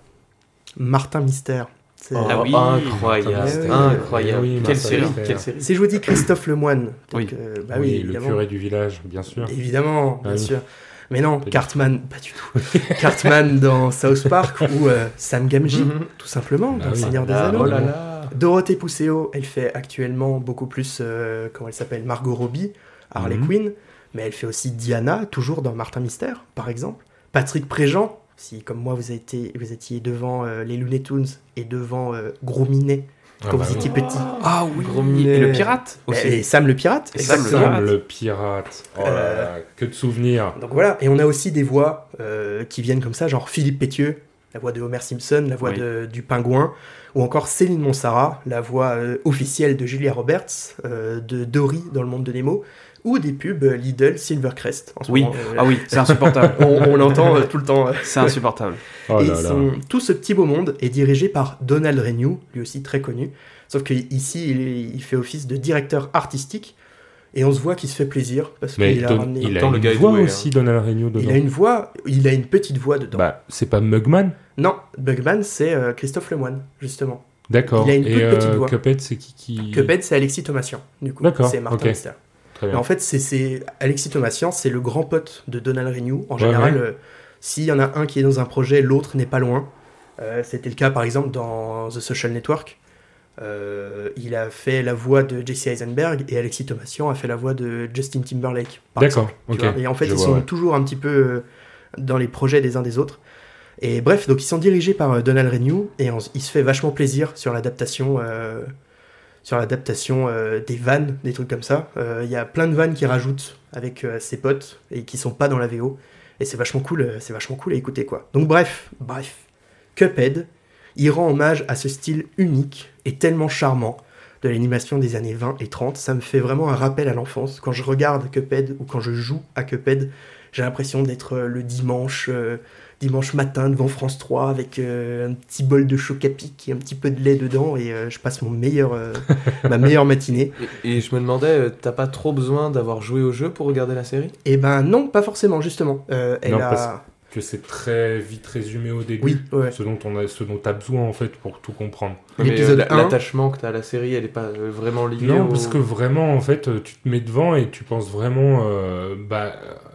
D: Martin Mystère, c'est-
E: Oh,
C: Ah oui.
E: incroyable,
D: oui,
E: incroyable.
B: oui,
E: quelle série,
B: Lefebvre.
E: quelle série.
D: si je vous dis Christophe Lemoine,
C: Oui.
D: euh, bah
B: Oui,
D: oui,
B: le
D: évidemment.
B: curé du village, bien sûr.
D: Évidemment, bien
B: Ah oui.
D: sûr. Mais non,
B: Pas du
D: Cartman, pas du tout. Cartman dans South Park ou euh, Sam Gamgee,
E: Mhm.
D: tout simplement,
B: Ah
D: dans Le. Seigneur des
E: Ah,
D: Anneaux.
E: oh là là.
D: Dorothée Pousseau, elle fait actuellement beaucoup plus, euh, comment elle s'appelle, Margot Robbie, Harley
B: Mhm.
D: Quinn, mais elle fait aussi Diana, toujours dans Martin Mystère, par exemple. Patrick Préjean, si comme moi vous, avez été, vous étiez devant euh, les Looney Tunes et devant euh, Gros Minet
B: Ah
D: quand
B: bah
D: vous
B: oui.
D: étiez petit.
C: Ah oui,
E: Gros
C: et
E: minet.
C: le pirate aussi.
D: Et Sam le pirate,
C: Et Sam le
D: exactement.
B: Sam le pirate. Oh là
D: Euh,
B: là, que de souvenirs.
D: Donc voilà, et on a aussi des voix euh, qui viennent comme ça, genre Philippe Pétieux, la voix de Homer Simpson, la voix
C: Oui.
D: de- du pingouin, ou encore Céline Monsara, la voix euh, officielle de Julia Roberts, euh, de Dory dans le monde de Nemo, ou des pubs Lidl Silvercrest. En ce
C: Oui.
D: moment, euh,
C: Ah oui, c'est insupportable.
D: on, on l'entend euh, tout le temps. euh.
C: c'est insupportable.
B: Oh
D: et
B: là
D: tout ce petit beau monde est dirigé par Donald Renew, lui aussi très connu. Sauf qu'ici, il fait office de directeur artistique, et on se voit qu'il se fait plaisir, parce
B: Mais
D: qu'il a
B: Don-
D: ramené...
B: il a
E: le
B: une
E: gars est
B: voix aussi, Donald Renew, dedans.
D: il a une voix, il a une petite voix dedans.
B: Bah, c'est pas Mugman
D: Non, Bugman, c'est euh, Christophe Lemoine, justement.
B: D'accord.
D: Il a une petite
B: euh,
D: voix.
B: Cuphead, c'est qui qui...
D: Cuphead, c'est Alexis Thomasian, du coup.
B: D'accord,
D: C'est Martin
B: ok.
D: Mystère.
B: Très
D: Mais
B: bien.
D: en fait, c'est- c'est Alexis Thomasian, c'est le grand pote de Donald Renew. En
B: Ouais,
D: général,
B: ouais.
D: euh, s'il y en a un qui est dans un projet, l'autre n'est pas loin. Euh, C'était le cas, par exemple, dans The Social Network. Euh, il a fait la voix de Jesse Eisenberg et Alexis Thomasian a fait la voix de Justin Timberlake.
B: D'accord.
D: Et en fait,
B: Je
D: ils
B: vois,
D: sont
B: ouais.
D: toujours un petit peu euh, dans les projets des uns des autres. Et bref, donc ils sont dirigés par euh, Donald Renew et on il se fait vachement plaisir sur l'adaptation euh, sur l'adaptation euh, des vannes, des trucs comme ça. Il y a plein de vannes qui rajoutent avec ses potes et qui sont pas dans la VO. Et c'est vachement cool, c'est vachement cool à écouter quoi. Donc bref, bref, Cuphead, il rend hommage à ce style unique et tellement charmant de l'animation des années 20 et 30. Ça me fait vraiment un rappel à l'enfance. Quand je regarde Cuphead ou quand je joue à Cuphead, j'ai l'impression d'être euh, le dimanche, euh, dimanche matin devant France 3 avec euh, un petit bol de choc à pic et un petit peu de lait dedans et euh, je passe mon meilleur, euh, ma meilleure matinée.
E: Et, et je me demandais, euh, t'as pas trop besoin d'avoir joué au jeu pour regarder la série?
D: Et ben non, pas forcément justement. Euh, elle
B: Non,
D: a...
B: Que c'est très vite résumé au début.
D: Oui, ouais.
B: Ce dont on a, ce dont t'as besoin en fait pour tout comprendre.
E: Euh,
D: L'épisode
E: la-
D: 1.
E: L'attachement que t'as à la série, elle est pas euh, vraiment liée
B: Non,
E: au-
B: parce que vraiment, en fait, tu te mets devant et tu penses vraiment, euh, bah,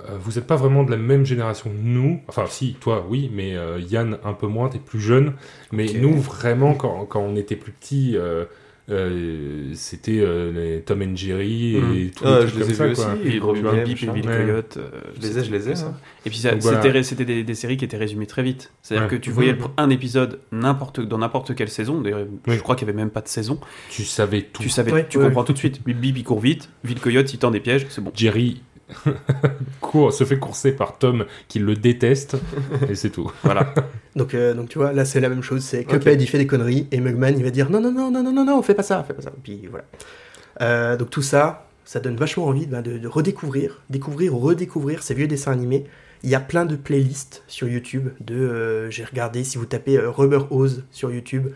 B: euh, vous n'êtes pas vraiment de la même génération que nous. Enfin, si, toi, oui, mais euh, Yann, un peu moins, t'es plus jeune. Mais nous, vraiment, quand, quand on était plus petits, euh, euh, c'était euh, les Tom and Jerry et
E: Mhm.
B: tous
E: Ah,
B: les
E: je
B: trucs
E: les
B: comme
E: ai vus
B: ça, quoi.
E: aussi.
C: Et
E: Et Gros
C: Bip et. Bill. Coyote. euh,
E: Je les ai, je les ai. hein.
C: Et puis
B: voilà.
C: c'était c'était des, des séries qui étaient résumées très vite. C'est-à-dire
B: Ouais.
C: que tu voyais pr- un épisode n'importe dans n'importe quelle saison. D'ailleurs,
B: Oui.
C: je crois qu'il y avait même pas de saison.
B: Tu savais tout.
C: Tu savais,
D: Ouais,
C: tu
D: ouais.
C: comprends tout de suite. Bip Bip il court vite. Ville Coyote il tend des pièges. C'est bon.
B: Jerry court, se fait courser par Tom qui le déteste et c'est tout.
C: Voilà.
D: Donc, euh, donc tu vois, là c'est la même chose. C'est Cuphead, il fait des conneries et Mugman il va dire non, non, non, non, non, non, non, fais pas ça, fais pas ça. Puis voilà. Euh, donc tout ça, ça donne vachement envie ben, de, de redécouvrir, découvrir ou redécouvrir ces vieux dessins animés. Il y a plein de playlists sur YouTube. De, euh, j'ai regardé, si vous tapez euh, Rubber Hose sur YouTube,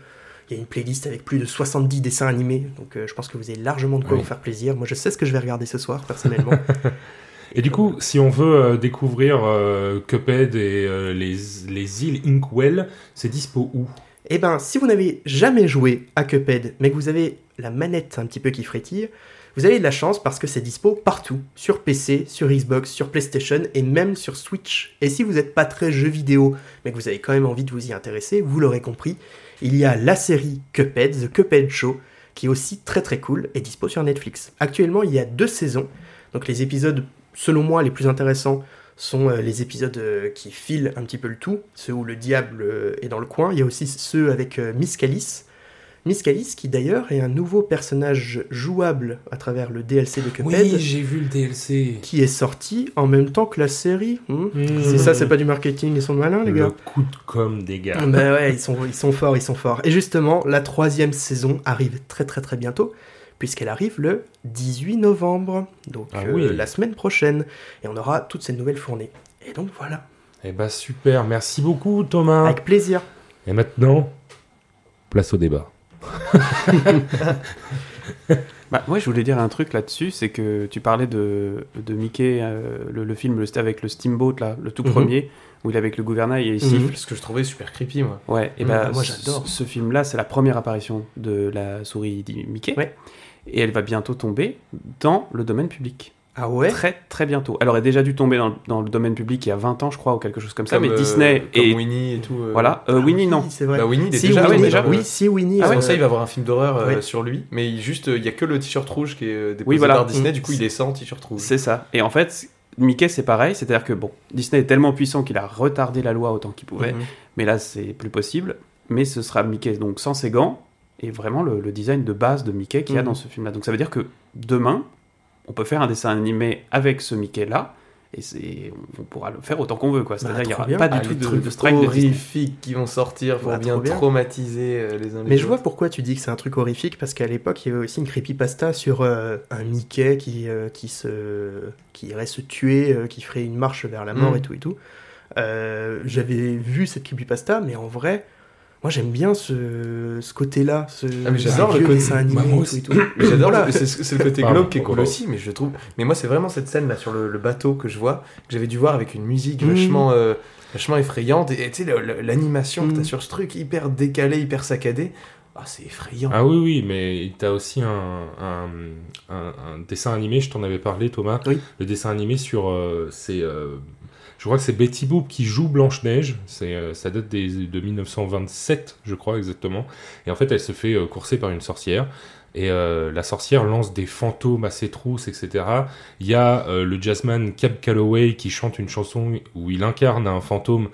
D: il y a une playlist avec plus de 70 dessins animés. Donc euh, je pense que vous avez largement de quoi
B: Oui.
D: vous faire plaisir. Moi je sais ce que je vais regarder ce soir personnellement.
B: Et du coup, si on veut euh, découvrir euh, Cuphead et les, les îles Inkwell, c'est dispo où?
D: Eh ben, si vous n'avez jamais joué à Cuphead, mais que vous avez la manette un petit peu qui frétille, vous avez de la chance parce que c'est dispo partout, sur PC, sur Xbox, sur PlayStation et même sur Switch. Et si vous n'êtes pas très jeu vidéo, mais que vous avez quand même envie de vous y intéresser, vous l'aurez compris, il y a la série Cuphead, The Cuphead Show, qui est aussi très très cool et dispo sur Netflix. Actuellement, il y a deux saisons, donc les épisodes, selon moi, les plus intéressants sont euh, les épisodes euh, qui filent un petit peu le tout, ceux où le diable euh, est dans le coin. Il y a aussi ceux avec Miss Callis. Miss Callis, qui d'ailleurs est un nouveau personnage jouable à travers le DLC de Cuphead,
B: j'ai vu le DLC.
D: qui est sorti en même temps que la série. Hmm
B: Mmh.
D: C'est ça, c'est pas du marketing, ils sont malins les
B: Le
D: gars.
B: coup de com des gars.
D: Bah ouais, ils sont, ils sont forts, ils sont forts. Et justement, la troisième saison arrive très très très bientôt, puisqu'elle arrive le 18 novembre, donc
B: Ah
D: euh,
B: oui.
D: la semaine prochaine, et on aura toutes ces nouvelles fournées. Et donc voilà,
B: Eh bah super, merci beaucoup Thomas.
D: avec plaisir.
B: Et maintenant, place au débat.
C: Bah, ouais, je voulais dire un truc là-dessus, c'est que tu parlais de, de Mickey, euh, le, le film le- avec le Steamboat, là, le tout
D: Mhm.
C: premier, où il est avec le gouvernail et il siffle.
E: C'est ce que je trouvais super creepy, moi.
C: Ouais, et
D: Mhm.
C: bah,
D: Ah, moi,
C: ce-
D: j'adore.
C: Ce, film-là, c'est la première apparition de la souris dit Mickey.
D: Ouais.
C: Et elle va bientôt tomber dans le domaine public.
D: Ah ouais
C: Très, très bientôt. Elle aurait déjà dû tomber dans, dans le domaine public il y a 20 ans, je crois, ou quelque chose comme ça.
E: Comme,
C: mais
E: euh,
C: Disney
E: comme
C: et.
E: Winnie et tout. euh.
C: Voilà, euh, Winnie, non.
D: C'est vrai.
E: Bah, Winnie, il est
D: si,
E: déjà,
D: Winnie,
E: ouais,
C: déjà,
D: oui, si Winnie.
E: Ah, pour ça, il va avoir un film d'horreur euh,
D: ouais.
E: sur lui, mais il- juste, euh, il y a que le t-shirt rouge qui est déposé
C: Oui, voilà.
E: par Disney,
D: Mm.
E: du coup, il est sans t-shirt rouge.
C: C'est ça. Et en fait, Mickey, c'est pareil. C'est-à-dire que, bon, Disney est tellement puissant qu'il a retardé la loi autant qu'il pouvait.
D: Mhm.
C: Mais là, c'est plus possible. Mais ce sera Mickey, donc sans ses gants, et vraiment le, le design de base de Mickey qu'il y a
D: Mhm.
C: dans ce film-là. Donc ça veut dire que demain, on peut faire un dessin animé avec ce Mickey-là, et c'est, on pourra le faire autant qu'on veut, quoi. C'est-à-dire
D: Bah,
C: qu'il n'y aura
D: bien.
C: pas
E: Ah,
C: du tout
E: les
C: de,
E: trucs
C: de strike de Disney.
E: horrifiques qui vont sortir pour
D: Bah,
E: bien, traumatiser euh, les uns les
D: Mais je vois pourquoi tu dis que c'est un truc horrifique, parce qu'à l'époque, il y avait aussi une creepypasta sur euh, un Mickey qui, euh, qui, se, qui irait se tuer, euh, qui ferait une marche vers la mort
E: Mm.
D: et tout et tout. Euh, J'avais vu cette creepypasta, mais en vrai, moi j'aime bien ce, ce côté-là, ce,
E: Ah, j'adore le côté-
D: dessin animé
B: Bah,
D: et tout
E: j'adore,
D: Voilà.
E: c'est c'est le côté glauque qui est cool aussi, mais je trouve. Mais moi, c'est vraiment cette scène là sur le, le bateau que je vois, que j'avais dû voir avec une musique
D: Mm.
E: vachement, euh, vachement effrayante. Et tu sais, l'animation que
D: Mm.
E: t'as sur ce truc hyper décalé, hyper saccadé, ah, c'est effrayant.
B: Ah oui, oui, mais t'as aussi un, un, un- un dessin animé, je t'en avais parlé Thomas,
D: Oui.
B: le dessin animé sur... euh, c'est, euh, je crois que c'est Betty Boop qui joue Blanche-Neige, euh, ça date de 1927, je crois exactement, et en fait elle se fait euh, courser par une sorcière, et euh, la sorcière lance des fantômes à ses trousses, etc. Il y a le jazzman Cab Calloway qui chante une chanson où il incarne un fantôme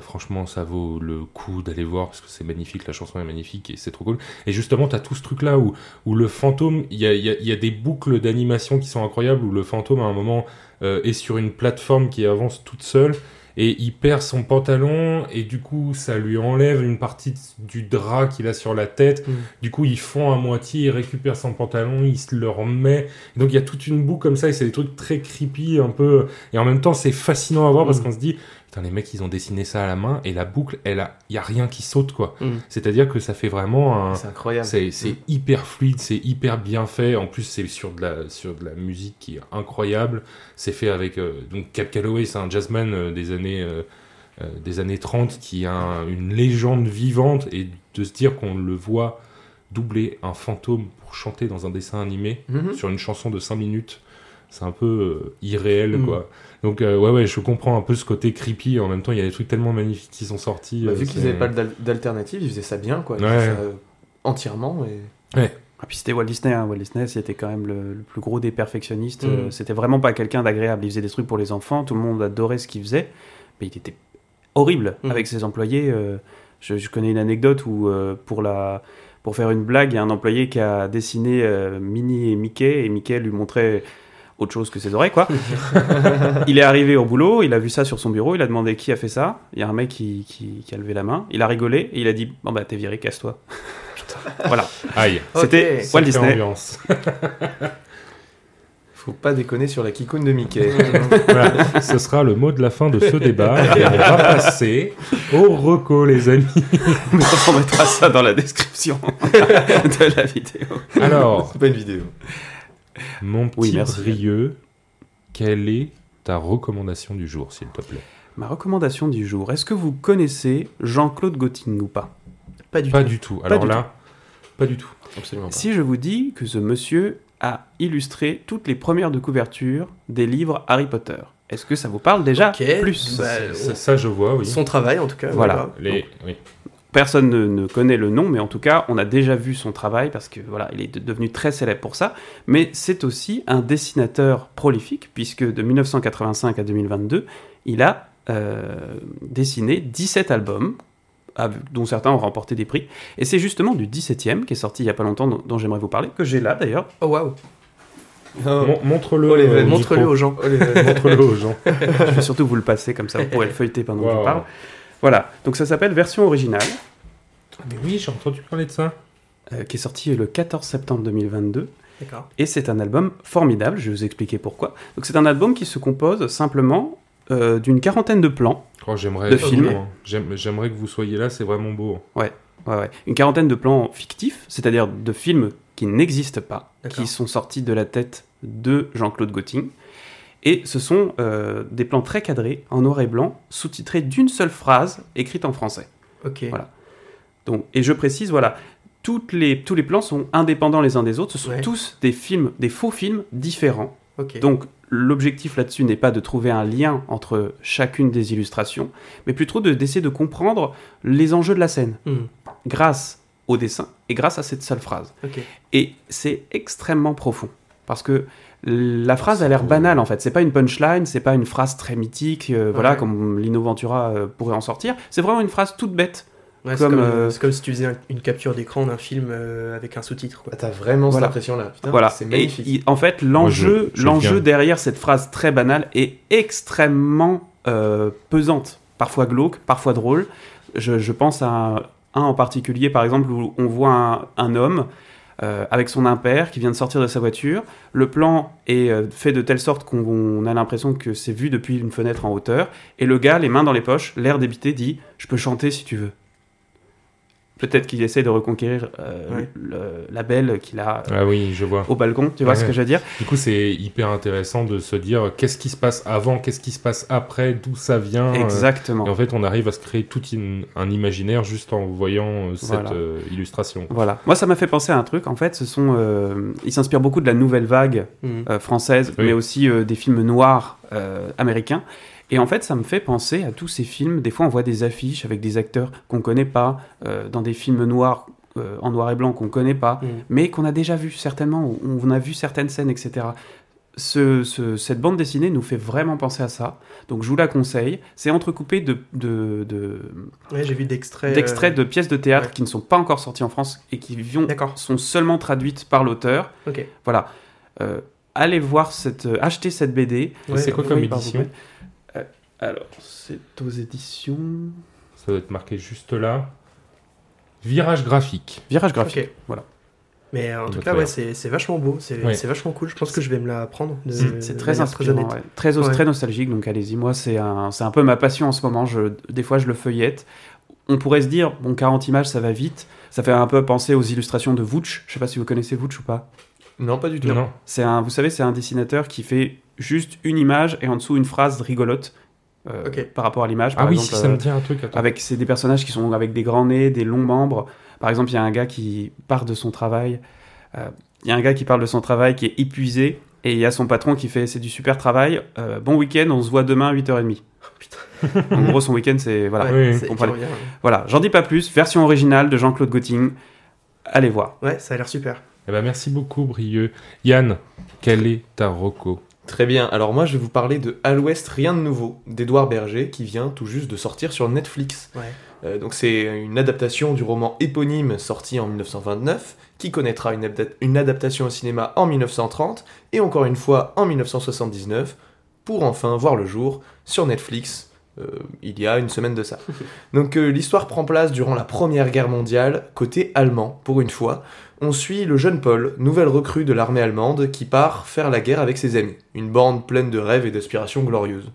B: franchement, ça vaut le coup d'aller voir parce que c'est magnifique, la chanson est magnifique et c'est trop cool. Et justement, tu as tout ce truc-là où, où le fantôme, il y a des boucles d'animation qui sont incroyables où le fantôme, à un moment, euh, est sur une plateforme qui avance toute seule et il perd son pantalon et du coup, ça lui enlève une partie du drap qu'il a sur la tête.
D: Mm.
B: Du coup, il fond à moitié, il récupère son pantalon, il se le remet. Et donc, il y a toute une boucle comme ça et c'est des trucs très creepy, un peu. Et en même temps, c'est fascinant à voir parce
D: Mm.
B: qu'on se dit, putain, les mecs, ils ont dessiné ça à la main et la boucle, elle a, il y a rien qui saute, quoi.
D: Mm.
B: C'est-à-dire que ça fait vraiment un.
E: C'est incroyable.
B: C'est c'est hyper fluide, c'est hyper bien fait. En plus, c'est sur de la sur de la musique qui est incroyable. C'est fait avec euh, donc Cap Calloway, c'est un jazzman euh, des années euh, des années 30 qui a un- une légende vivante et de se dire qu'on le voit doubler un fantôme pour chanter dans un dessin animé
E: Mhm.
B: sur une chanson de 5 minutes, c'est un peu euh, irréel
D: Mm.
B: quoi. Donc euh, ouais ouais, je comprends un peu ce côté creepy. En même temps, il y a des trucs tellement magnifiques qui sont sortis.
E: Bah,
B: euh,
E: vu qu'ils n'avaient pas d'al- d'alternative, ils faisaient ça bien, quoi. Ils
B: Ouais.
E: faisaient ça, euh, entièrement. Et...
C: Ah, puis c'était Walt Disney, hein. Walt Disney c'était quand même le, le plus gros des perfectionnistes.
D: Mm.
C: C'était vraiment pas quelqu'un d'agréable. Il faisait des trucs pour les enfants, tout le monde adorait ce qu'il faisait, mais il était horrible
D: Mm.
C: avec ses employés. euh, je, je connais une anecdote où euh, pour la pour faire une blague, il y a un employé qui a dessiné euh, Minnie et Mickey et Mickey lui montrait autre chose que ses oreilles quoi. il est arrivé au boulot, il a vu ça sur son bureau, il a demandé qui a fait ça. Il y a un mec qui, qui- qui a levé la main, il a rigolé et il a dit bon bah t'es viré, casse-toi. voilà.
B: Aïe.
C: C'était
D: Ok.
C: Walt Disney.
E: Faut pas déconner sur la kikoune de Mickey.
B: Voilà, ce sera le mot de la fin de ce débat. Et on va passer au reco, les amis.
C: Mais on mettra ça dans la description de la vidéo.
B: Alors,
E: C'est pas une vidéo.
B: Mon petit
C: Oui, merci.
B: Quelle est ta recommandation du jour, s'il te plaît?
C: Ma recommandation du jour, est-ce que vous connaissez Jean-Claude Gotting ou pas?
D: Pas du
B: Pas
D: tout.
B: du tout. Alors
C: du
B: là, pas du tout.
E: Absolument pas.
C: Si je vous dis que ce monsieur a illustré toutes les premières de couverture des livres Harry Potter, est-ce que ça vous parle déjà
D: Ok,
C: plus?
D: bah,
B: Ça, ça, je vois, oui.
D: Son travail, en tout cas.
C: Voilà.
B: Les... oui.
C: Personne ne, ne connaît le nom, mais en tout cas, on a déjà vu son travail parce que voilà, il est de- devenu très célèbre pour ça. Mais c'est aussi un dessinateur prolifique puisque de 1985 à 2022, il a euh, dessiné 17 albums dont certains ont remporté des prix. Et c'est justement du 17e qui est sorti il y a pas longtemps, dont, dont j'aimerais vous parler, que j'ai là d'ailleurs.
D: Oh waouh.
E: Oh,
B: Montre-le.
E: Oh,
B: euh,
D: Montre-le aux gens.
E: oh,
B: Montre-le aux gens.
C: Je vais surtout vous le passer comme ça, vous pourrez le feuilleter pendant que je parle. Voilà, donc ça s'appelle Version originale,
B: Mais oui, j'ai entendu parler de ça.
C: euh, qui est sorti le 14 septembre 2022.
D: D'accord.
C: Et c'est un album formidable, je vais vous expliquer pourquoi. Donc c'est un album qui se compose simplement euh, d'une quarantaine de plans,
B: Oh, j'aimerais.
C: De films.
B: vraiment, j'aime- J'aimerais que vous soyez là, c'est vraiment beau.
C: ouais, ouais, une quarantaine de plans fictifs, c'est-à-dire de films qui n'existent pas,
D: D'accord.
C: qui sont sortis de la tête de Jean-Claude Gotting. Et ce sont euh, des plans très cadrés, en noir et blanc, sous-titrés d'une seule phrase, écrite en français.
D: Ok.
C: Voilà. Donc, et je précise, voilà, toutes les, tous les plans sont indépendants les uns des autres, ce sont
D: Ouais.
C: tous des films, des faux films différents.
D: Ok.
C: Donc l'objectif là-dessus n'est pas de trouver un lien entre chacune des illustrations, mais plutôt de- d'essayer de comprendre les enjeux de la scène
D: Hmm.
C: grâce au dessin et grâce à cette seule phrase.
D: Ok.
C: Et c'est extrêmement profond parce que la phrase a l'air banale en fait. C'est pas une punchline, c'est pas une phrase très mythique, euh, voilà
D: Ouais.
C: comme Lino Ventura euh, pourrait en sortir. C'est vraiment une phrase toute bête.
D: Ouais, c'est
C: Comme,
D: comme,
C: euh,
D: c'est comme si tu faisais un- une capture d'écran d'un film euh, avec un sous-titre. quoi.
E: Ah, T'as vraiment
C: Voilà.
E: cette impression-là. Putain,
C: Voilà.
E: C'est
C: Et
E: magnifique.
C: il- en fait, l'enjeu,
B: je- je
C: l'enjeu derrière cette phrase très banale est extrêmement euh, pesante, parfois glauque, parfois drôle. Je, je pense à un, un en particulier, par exemple, où on voit un, un homme euh, avec son impère qui vient de sortir de sa voiture. Le plan est euh, fait de telle sorte qu'on on a l'impression que c'est vu depuis une fenêtre en hauteur. Et le gars, les mains dans les poches, l'air débité, dit Je peux chanter si tu veux. Peut-être qu'il essaie de reconquérir euh,
D: Ouais.
C: le- la belle qu'il a euh,
B: Ah oui, je vois.
C: au balcon, tu vois
B: Ouais.
C: ce que je veux dire?
B: Du coup, c'est hyper intéressant de se dire qu'est-ce qui se passe avant, qu'est-ce qui se passe après, d'où ça vient. euh,
C: Exactement.
B: Et en fait, on arrive à se créer tout une- un imaginaire juste en voyant euh, cette
C: Voilà.
B: euh, illustration.
C: Voilà. Moi, ça m'a fait penser à un truc. En fait, ce sont, euh, ils s'inspirent beaucoup de la nouvelle vague euh, française,
B: Oui.
C: mais aussi euh, des films noirs euh, américains. Et en fait, ça me fait penser à tous ces films. Des fois, on voit des affiches avec des acteurs qu'on connaît pas, euh, dans des films noirs euh, en noir et blanc qu'on connaît pas,
D: Hmm.
C: mais qu'on a déjà vu certainement. On a vu certaines scènes, etc. ce- ce- cette bande dessinée nous fait vraiment penser à ça. Donc je vous la conseille. C'est entrecoupé de, de, de-
D: Ouais, j'ai vu d'extraits. euh,
C: d'extraits de pièces de théâtre
D: ouais.
C: qui ne sont pas encore sorties en France et qui vont-
D: D'accord.
C: sont seulement traduites par l'auteur.
D: Ok.
C: Voilà. Euh, allez voir cette, euh, acheter cette BD.
B: C'est quoi comme édition?
C: Alors, c'est aux éditions
B: Ça doit être marqué juste là. Virage graphique.
C: Virage graphique. Voilà.
D: Mais en tout cas, ouais, c'est c'est vachement beau, c'est
B: Ouais.
D: c'est vachement cool. Je pense que je vais me la prendre.
C: C'est très inspirant, ouais. très, os-
D: Ouais.
C: très nostalgique, donc allez-y. Moi, c'est un, c'est un peu ma passion en ce moment. Je, des fois, je le feuillette. On pourrait se dire, bon, 40 images, ça va vite. Ça fait un peu penser aux illustrations de Vooch. Je sais pas si vous connaissez Vooch ou pas.
E: Non, pas du tout.
B: Non.
C: C'est un, vous savez, c'est un dessinateur qui fait juste une image et en dessous une phrase rigolote euh,
D: Ok.
C: par rapport à l'image.
B: Ah oui,
C: exemple,
B: si ça
C: euh,
B: me dit un truc. Attends.
C: avec c'est des personnages qui sont avec des grands nez, des longs membres. Par exemple, il y a un gars qui part de son travail. euh, Il y a un gars qui parle de son travail qui est épuisé et il y a son patron qui fait c'est du super travail. euh, bon week-end, on se voit demain à 8h30. en gros, son week-end, c'est voilà.
D: Ouais,
B: Oui,
D: revient.
C: Voilà, j'en dis pas plus. Version originale de Jean-Claude Gotting. Allez voir.
D: Ouais, ça a l'air super.
B: Eh ben, merci beaucoup, Brieux. Yann, quel est ta roco
E: Très bien, alors moi je vais vous parler de À l'Ouest, rien de nouveau, d'Edouard Berger, qui vient tout juste de sortir sur Netflix.
D: Ouais.
E: Euh, donc c'est une adaptation du roman éponyme sorti en 1929, qui connaîtra une adaptation au cinéma en 1930, et encore une fois en 1979, pour enfin voir le jour sur Netflix. euh, il y a une semaine de ça. Donc euh, l'histoire prend place durant la Première Guerre mondiale, côté allemand, pour une fois. On suit le jeune Paul, nouvelle recrue de l'armée allemande, qui part faire la guerre avec ses amis. Une bande pleine de rêves et d'aspirations glorieuses.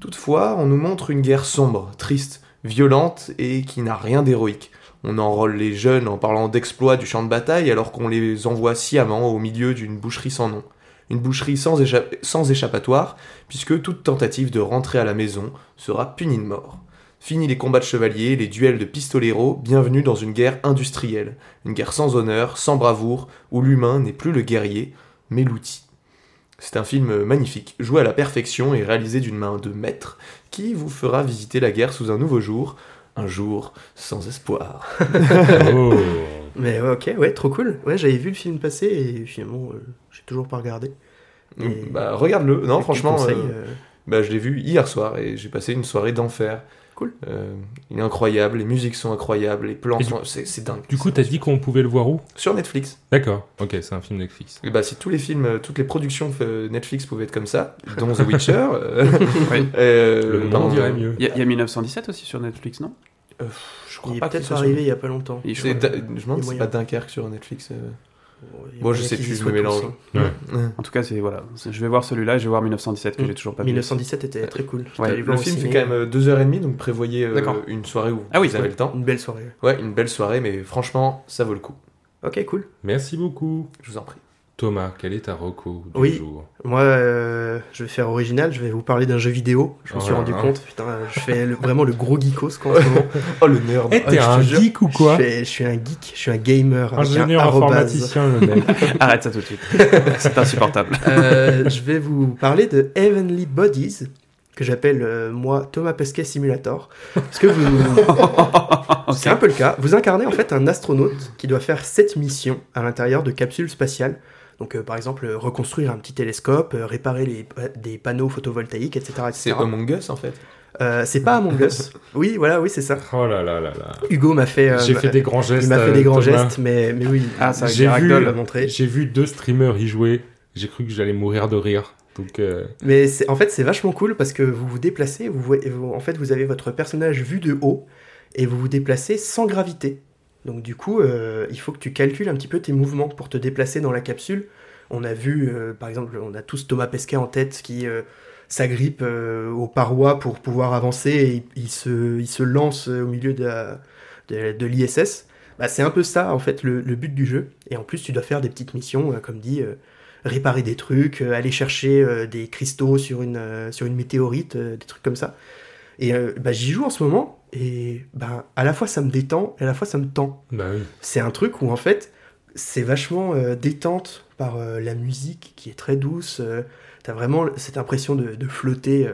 E: Toutefois, on nous montre une guerre sombre, triste, violente et qui n'a rien d'héroïque. On enrôle les jeunes en parlant d'exploits du champ de bataille alors qu'on les envoie sciemment au milieu d'une boucherie sans nom. Une boucherie sans, sans échappatoire, puisque toute tentative de rentrer à la maison sera punie de mort. Fini les combats de chevaliers, les duels de pistoleros, bienvenue dans une guerre industrielle. Une guerre sans honneur, sans bravoure, où l'humain n'est plus le guerrier, mais l'outil. C'est un film magnifique, joué à la perfection et réalisé d'une main de maître, qui vous fera visiter la guerre sous un nouveau jour, un jour sans espoir.
B: Oh.
D: Mais ouais, ok, ouais, trop cool. Ouais, j'avais vu le film passer et finalement, euh, j'ai toujours pas regardé. Et-
E: Bah regarde-le, non franchement, euh,
D: euh,
E: bah, je l'ai vu hier soir et j'ai passé une soirée d'enfer.
D: Cool.
E: Euh, il est incroyable, les musiques sont incroyables, les plans sont... C'est dingue.
B: Du coup, t'as dit qu'on pouvait le voir où?
E: Sur Netflix.
B: D'accord. Ok, c'est un film Netflix.
E: Et bah, si tous les films, euh, toutes les productions de Netflix pouvaient être comme ça, dont The Witcher, euh,
C: Oui.
E: euh,
B: Le
E: ben,
B: monde irait mieux.
C: Il y, a- il y a 1917 aussi sur Netflix, non?
E: Euh, je crois
D: il est
E: pas
D: peut-être arrivé il y a pas longtemps.
E: Je me demande si c'est pas Dunkerque sur Netflix. Euh. Bon, je
D: moyen
E: sais plus, je me
D: tous,
E: mélange.
D: hein.
B: Ouais.
C: En tout cas, c'est voilà. Je vais voir celui-là et je vais voir 1917 que
D: Mm.
C: j'ai toujours pas vu.
D: 1917 était très cool.
C: Ouais,
E: Le film fait quand même 2h30, donc prévoyez euh, une soirée où
C: Ah oui,
E: vous avez
C: ouais.
E: le temps.
D: Une belle soirée.
E: Ouais, une belle soirée, mais franchement, ça vaut le coup.
D: Ok, cool.
B: Merci beaucoup.
E: Je vous en prie.
B: Thomas, quel est ta roco du
D: Oui.
B: jour
D: Moi, euh, je vais faire original, je vais vous parler d'un jeu vidéo. Je me
B: Oh
D: suis rendu
B: là.
D: compte, putain, je fais le- vraiment le gros geekos quoi, en ce moment.
E: Oh le nerd
B: Eh, t'es
D: je te
B: un
D: jure,
B: geek ou quoi
D: je, fais- je suis un geek, je suis un gamer. un
B: informaticien, le mec.
C: Arrête ça tout de suite. c'est insupportable.
D: Euh, je vais vous parler de Heavenly Bodies, que j'appelle euh, moi Thomas Pesquet Simulator. Parce que vous. C'est un peu le cas. Vous incarnez en fait un astronaute qui doit faire sept missions à l'intérieur de capsules spatiales. Donc, euh, par exemple, euh, reconstruire un petit télescope, euh, réparer les, des panneaux photovoltaïques, etc. etc.
E: C'est Among Us en fait.
D: Euh, c'est pas Among Us. Oui, voilà, oui, c'est ça.
B: Oh là là là là.
D: Hugo m'a fait. euh,
B: J'ai fait des grands gestes.
D: Il m'a fait des grands
B: Thomas.
D: gestes, mais, mais oui.
C: Ah, ça,
B: J'ai vu,
D: l'a montré.
B: j'ai vu deux streamers y jouer. J'ai cru que j'allais mourir de rire. Donc, euh,
D: Mais c'est- en fait, c'est vachement cool parce que vous vous déplacez, vous, voyez- vous- en fait, vous avez votre personnage vu de haut et vous vous déplacez sans gravité. Donc, du coup, euh, il faut que tu calcules un petit peu tes mouvements pour te déplacer dans la capsule. On a vu, euh, par exemple, on a tous Thomas Pesquet en tête qui euh, s'agrippe aux parois pour pouvoir avancer et il, se, lance au milieu de, l'ISS. Bah, c'est un peu ça, en fait, le, but du jeu. Et en plus, tu dois faire des petites missions, comme dit. réparer des trucs, aller chercher des cristaux sur une, météorite, des trucs comme ça. Et bah, j'y joue en ce moment, et bah, à la fois ça me détend, et à la fois ça me tend.
B: bah oui.
D: C'est un truc où en fait, c'est vachement euh, détente par euh, la musique qui est très douce. euh, T'as vraiment cette impression de, de flotter.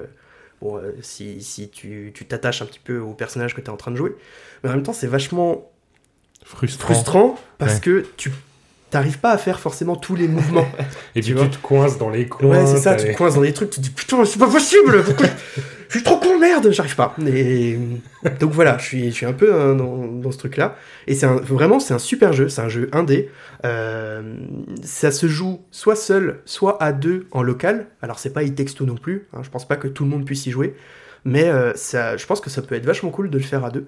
D: bon, si, si tu tu t'attaches un petit peu au personnage que tu es en train de jouer. Mais en même temps, c'est vachement
B: Frustrant.
D: frustrant parce
B: Ouais.
D: que tu t'arrives pas à faire forcément tous les mouvements.
B: Et
D: Tu
B: puis
D: vois
B: tu te coinces dans les coins.
D: ouais, c'est ça, tu
B: les-
D: te coinces dans des trucs, tu te dis putain, c'est pas possible pourquoi Je suis trop con, merde, j'arrive pas. Donc voilà, je suis, un peu hein, dans, ce truc-là. Et c'est vraiment, c'est un super jeu, c'est un jeu indé. Euh, ça se joue soit seul, soit à deux en local. Alors c'est pas Two non plus, hein, je pense pas que tout le monde puisse y jouer. Mais euh, je pense que ça peut être vachement cool de le faire à deux.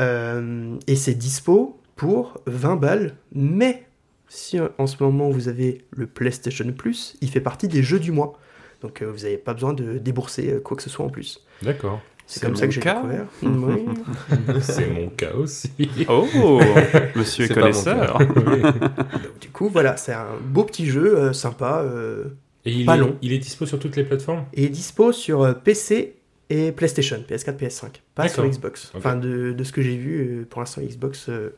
D: Euh, et c'est dispo pour 20 balles, mais si en ce moment vous avez le PlayStation Plus, il fait partie des jeux du mois. Donc euh, vous n'avez pas besoin de débourser euh, quoi que ce soit en plus.
B: D'accord.
D: C'est comme ça que j'ai découvert. Oui.
B: c'est mon cas aussi.
C: Oh, monsieur
E: mon
C: connaisseur.
B: Oui.
D: Donc, du coup, voilà, c'est un beau petit jeu, euh, sympa, euh,
B: Et il
D: Pas
B: est,
D: long.
B: il est dispo sur toutes les plateformes?
D: Et dispo sur euh, PC et PlayStation, PS4, PS5, pas sur. Xbox. Enfin, de, de ce que j'ai vu, euh, pour l'instant, Xbox, euh,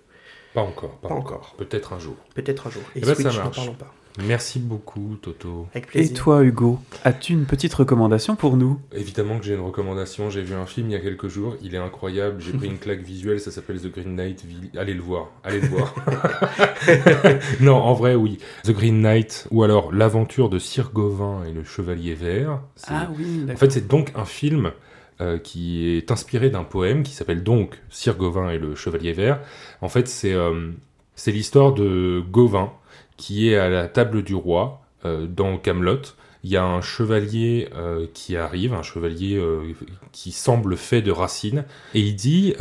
B: Pas encore. Pas,
D: Pas
B: encore.
D: encore.
B: Peut-être un jour.
D: peut-être un jour. Et
B: Eh ben, ça
D: Switch, n'en
B: marche.
D: parlons pas.
B: Merci beaucoup, Toto.
D: Avec
C: Et
D: plaisir.
C: toi, Hugo, as-tu une petite recommandation pour nous?
B: Évidemment que j'ai une recommandation. J'ai vu un film il y a quelques jours. Il est incroyable. J'ai pris une claque visuelle. Ça s'appelle The Green Knight. Allez le voir. Allez le voir. non, en vrai, oui. The Green Knight ou alors L'aventure de Sir Gauvin et le Chevalier Vert. C'est-
C: oui,
B: En fait, c'est donc un film euh, qui est inspiré d'un poème qui s'appelle donc Sir Gauvin et le Chevalier Vert. En fait, c'est euh, c'est l'histoire de Gauvin qui est à la table du roi euh, dans Camelot. Il y a un chevalier euh, qui arrive, un chevalier euh, qui semble fait de racines, et il dit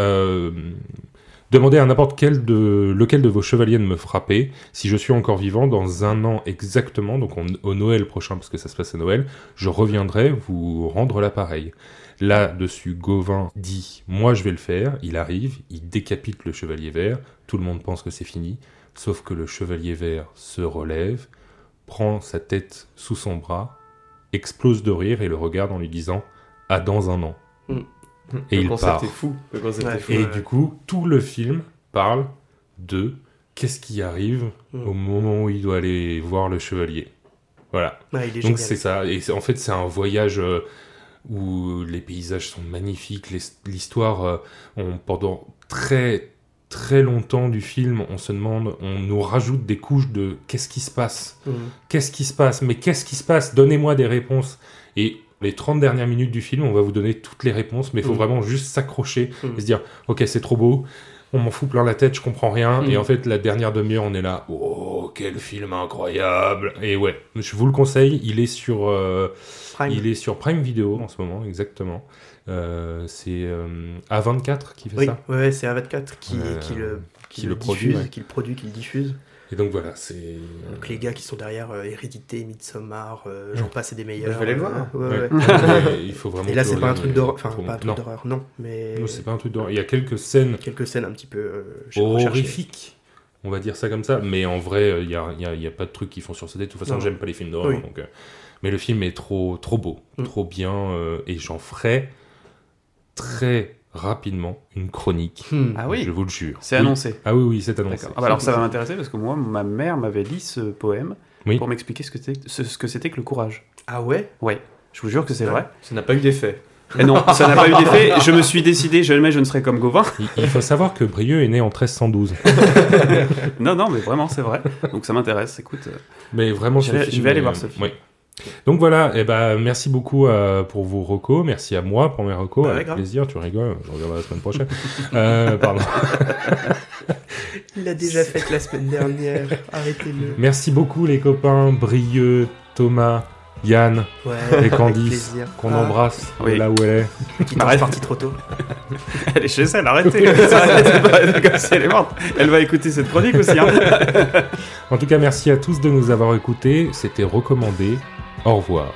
B: Demandez à n'importe quel de lequel de vos chevaliers de me frapper. Si je suis encore vivant, dans un an exactement, donc on- au Noël prochain, parce que ça se passe à Noël, je reviendrai vous rendre l'appareil. Là-dessus, Gauvin dit Moi, je vais le faire. Il arrive, il décapite le chevalier vert. Tout le monde pense que c'est fini. Sauf que le chevalier vert se relève, prend sa tête sous son bras, explose de rire et le regarde en lui disant À dans un an. Et
E: le
B: il
E: concept
B: part.
E: est fou. Le concept
D: Ouais.
E: est fou.
B: Et
D: Ouais.
B: du coup, tout le film parle de qu'est-ce qui arrive
D: Mm.
B: au moment où il doit aller voir le chevalier. Voilà.
D: Ouais, il est
B: Donc c'est ça. Et c'est- en fait, c'est un voyage euh, où les paysages sont magnifiques. L'histoire, euh, on- pendant très très longtemps du film, on se demande, on nous rajoute des couches de qu'est-ce qui se passe
D: Mm.
B: Qu'est-ce qui se passe? Mais qu'est-ce qui se passe? Donnez-moi des réponses. Et les 30 dernières minutes du film, on va vous donner toutes les réponses, mais il faut
D: Mm.
B: vraiment juste s'accrocher
D: Mm.
B: et se dire, ok, c'est trop beau, on m'en fout plein la tête, je comprends rien. Et en fait, la dernière demi-heure, on est là, oh, quel film incroyable Et ouais, je vous le conseille, il est sur, euh,
D: Prime.
B: il est sur Prime Video en ce moment, exactement. Euh, c'est euh, A24 qui fait
D: Oui,
B: ça.
D: ouais, c'est A24 qui,
B: Euh,
D: qui le,
B: qui
D: qui
B: le
D: le
B: produit,
D: diffuse,
B: ouais.
D: qui le produit, qui le diffuse.
B: Et donc voilà, c'est...
D: Donc les gars qui sont derrière euh, Hérédité, Midsommar, euh, j'en passe et des meilleurs.
E: Je vais aller le voir.
D: Euh, ouais,
B: Ouais.
D: ouais.
B: Mais il faut vraiment
D: Et là, c'est pas un truc d'horreur, enfin pas un truc
B: Non.
D: d'horreur, non, mais
B: Non, c'est pas un truc d'horreur. Il y a quelques scènes
D: quelques scènes un petit peu euh,
B: horrifiques, on va dire ça comme ça. Mais en vrai, il n'y a, y a- il y a pas de trucs qui font sursauter. De toute façon, j'aime pas les films d'horreur.
D: Oui.
B: donc, euh, mais le film est trop, trop beau,
D: Mm.
B: trop bien. euh, et j'en ferai très rapidement une chronique.
D: Hmm.
C: Ah oui
B: Je vous le jure.
C: C'est
B: Oui.
C: annoncé.
B: Ah oui, oui, c'est annoncé.
C: Ah bah alors ça va m'intéresser parce que moi, ma mère m'avait lu ce poème
B: Oui.
C: pour m'expliquer ce que c'était ce, ce que c'était que le courage.
D: Ah ouais?
C: Ouais, je vous jure que c'est
D: Ouais.
C: vrai.
E: Ça n'a pas eu d'effet.
C: Et non, ça n'a pas eu d'effet. Je me suis décidé, jamais je ne serai comme Gauvin.
B: Il, il faut savoir que Brieux est né en 1312.
C: Non, non, mais vraiment, c'est vrai. Donc ça m'intéresse. Écoute, euh,
B: Mais vraiment,
C: Je vais- je aller voir ce film.
B: oui. Donc voilà, et ben merci beaucoup euh, pour vos recos, merci à moi pour mes recos,
D: Bah
B: avec
D: grave.
B: plaisir, tu rigoles, je reviendrai la semaine prochaine. euh, pardon.
D: Il l'a déjà fait la semaine dernière, arrêtez-le.
B: Merci beaucoup les copains, Brieux, Thomas, Yann,
D: Ouais,
B: et Candice, qu'on
D: Ah,
B: embrasse
C: Oui.
B: là où elle est.
D: Qui est
C: Arrête.
D: parti trop tôt.
C: elle est chez elle, arrêtez. Arrêtez pas, c'est comme si elle est morte. Elle va écouter cette chronique aussi. Hein.
B: En tout cas, merci à tous de nous avoir écoutés, c'était recommandé. Au revoir.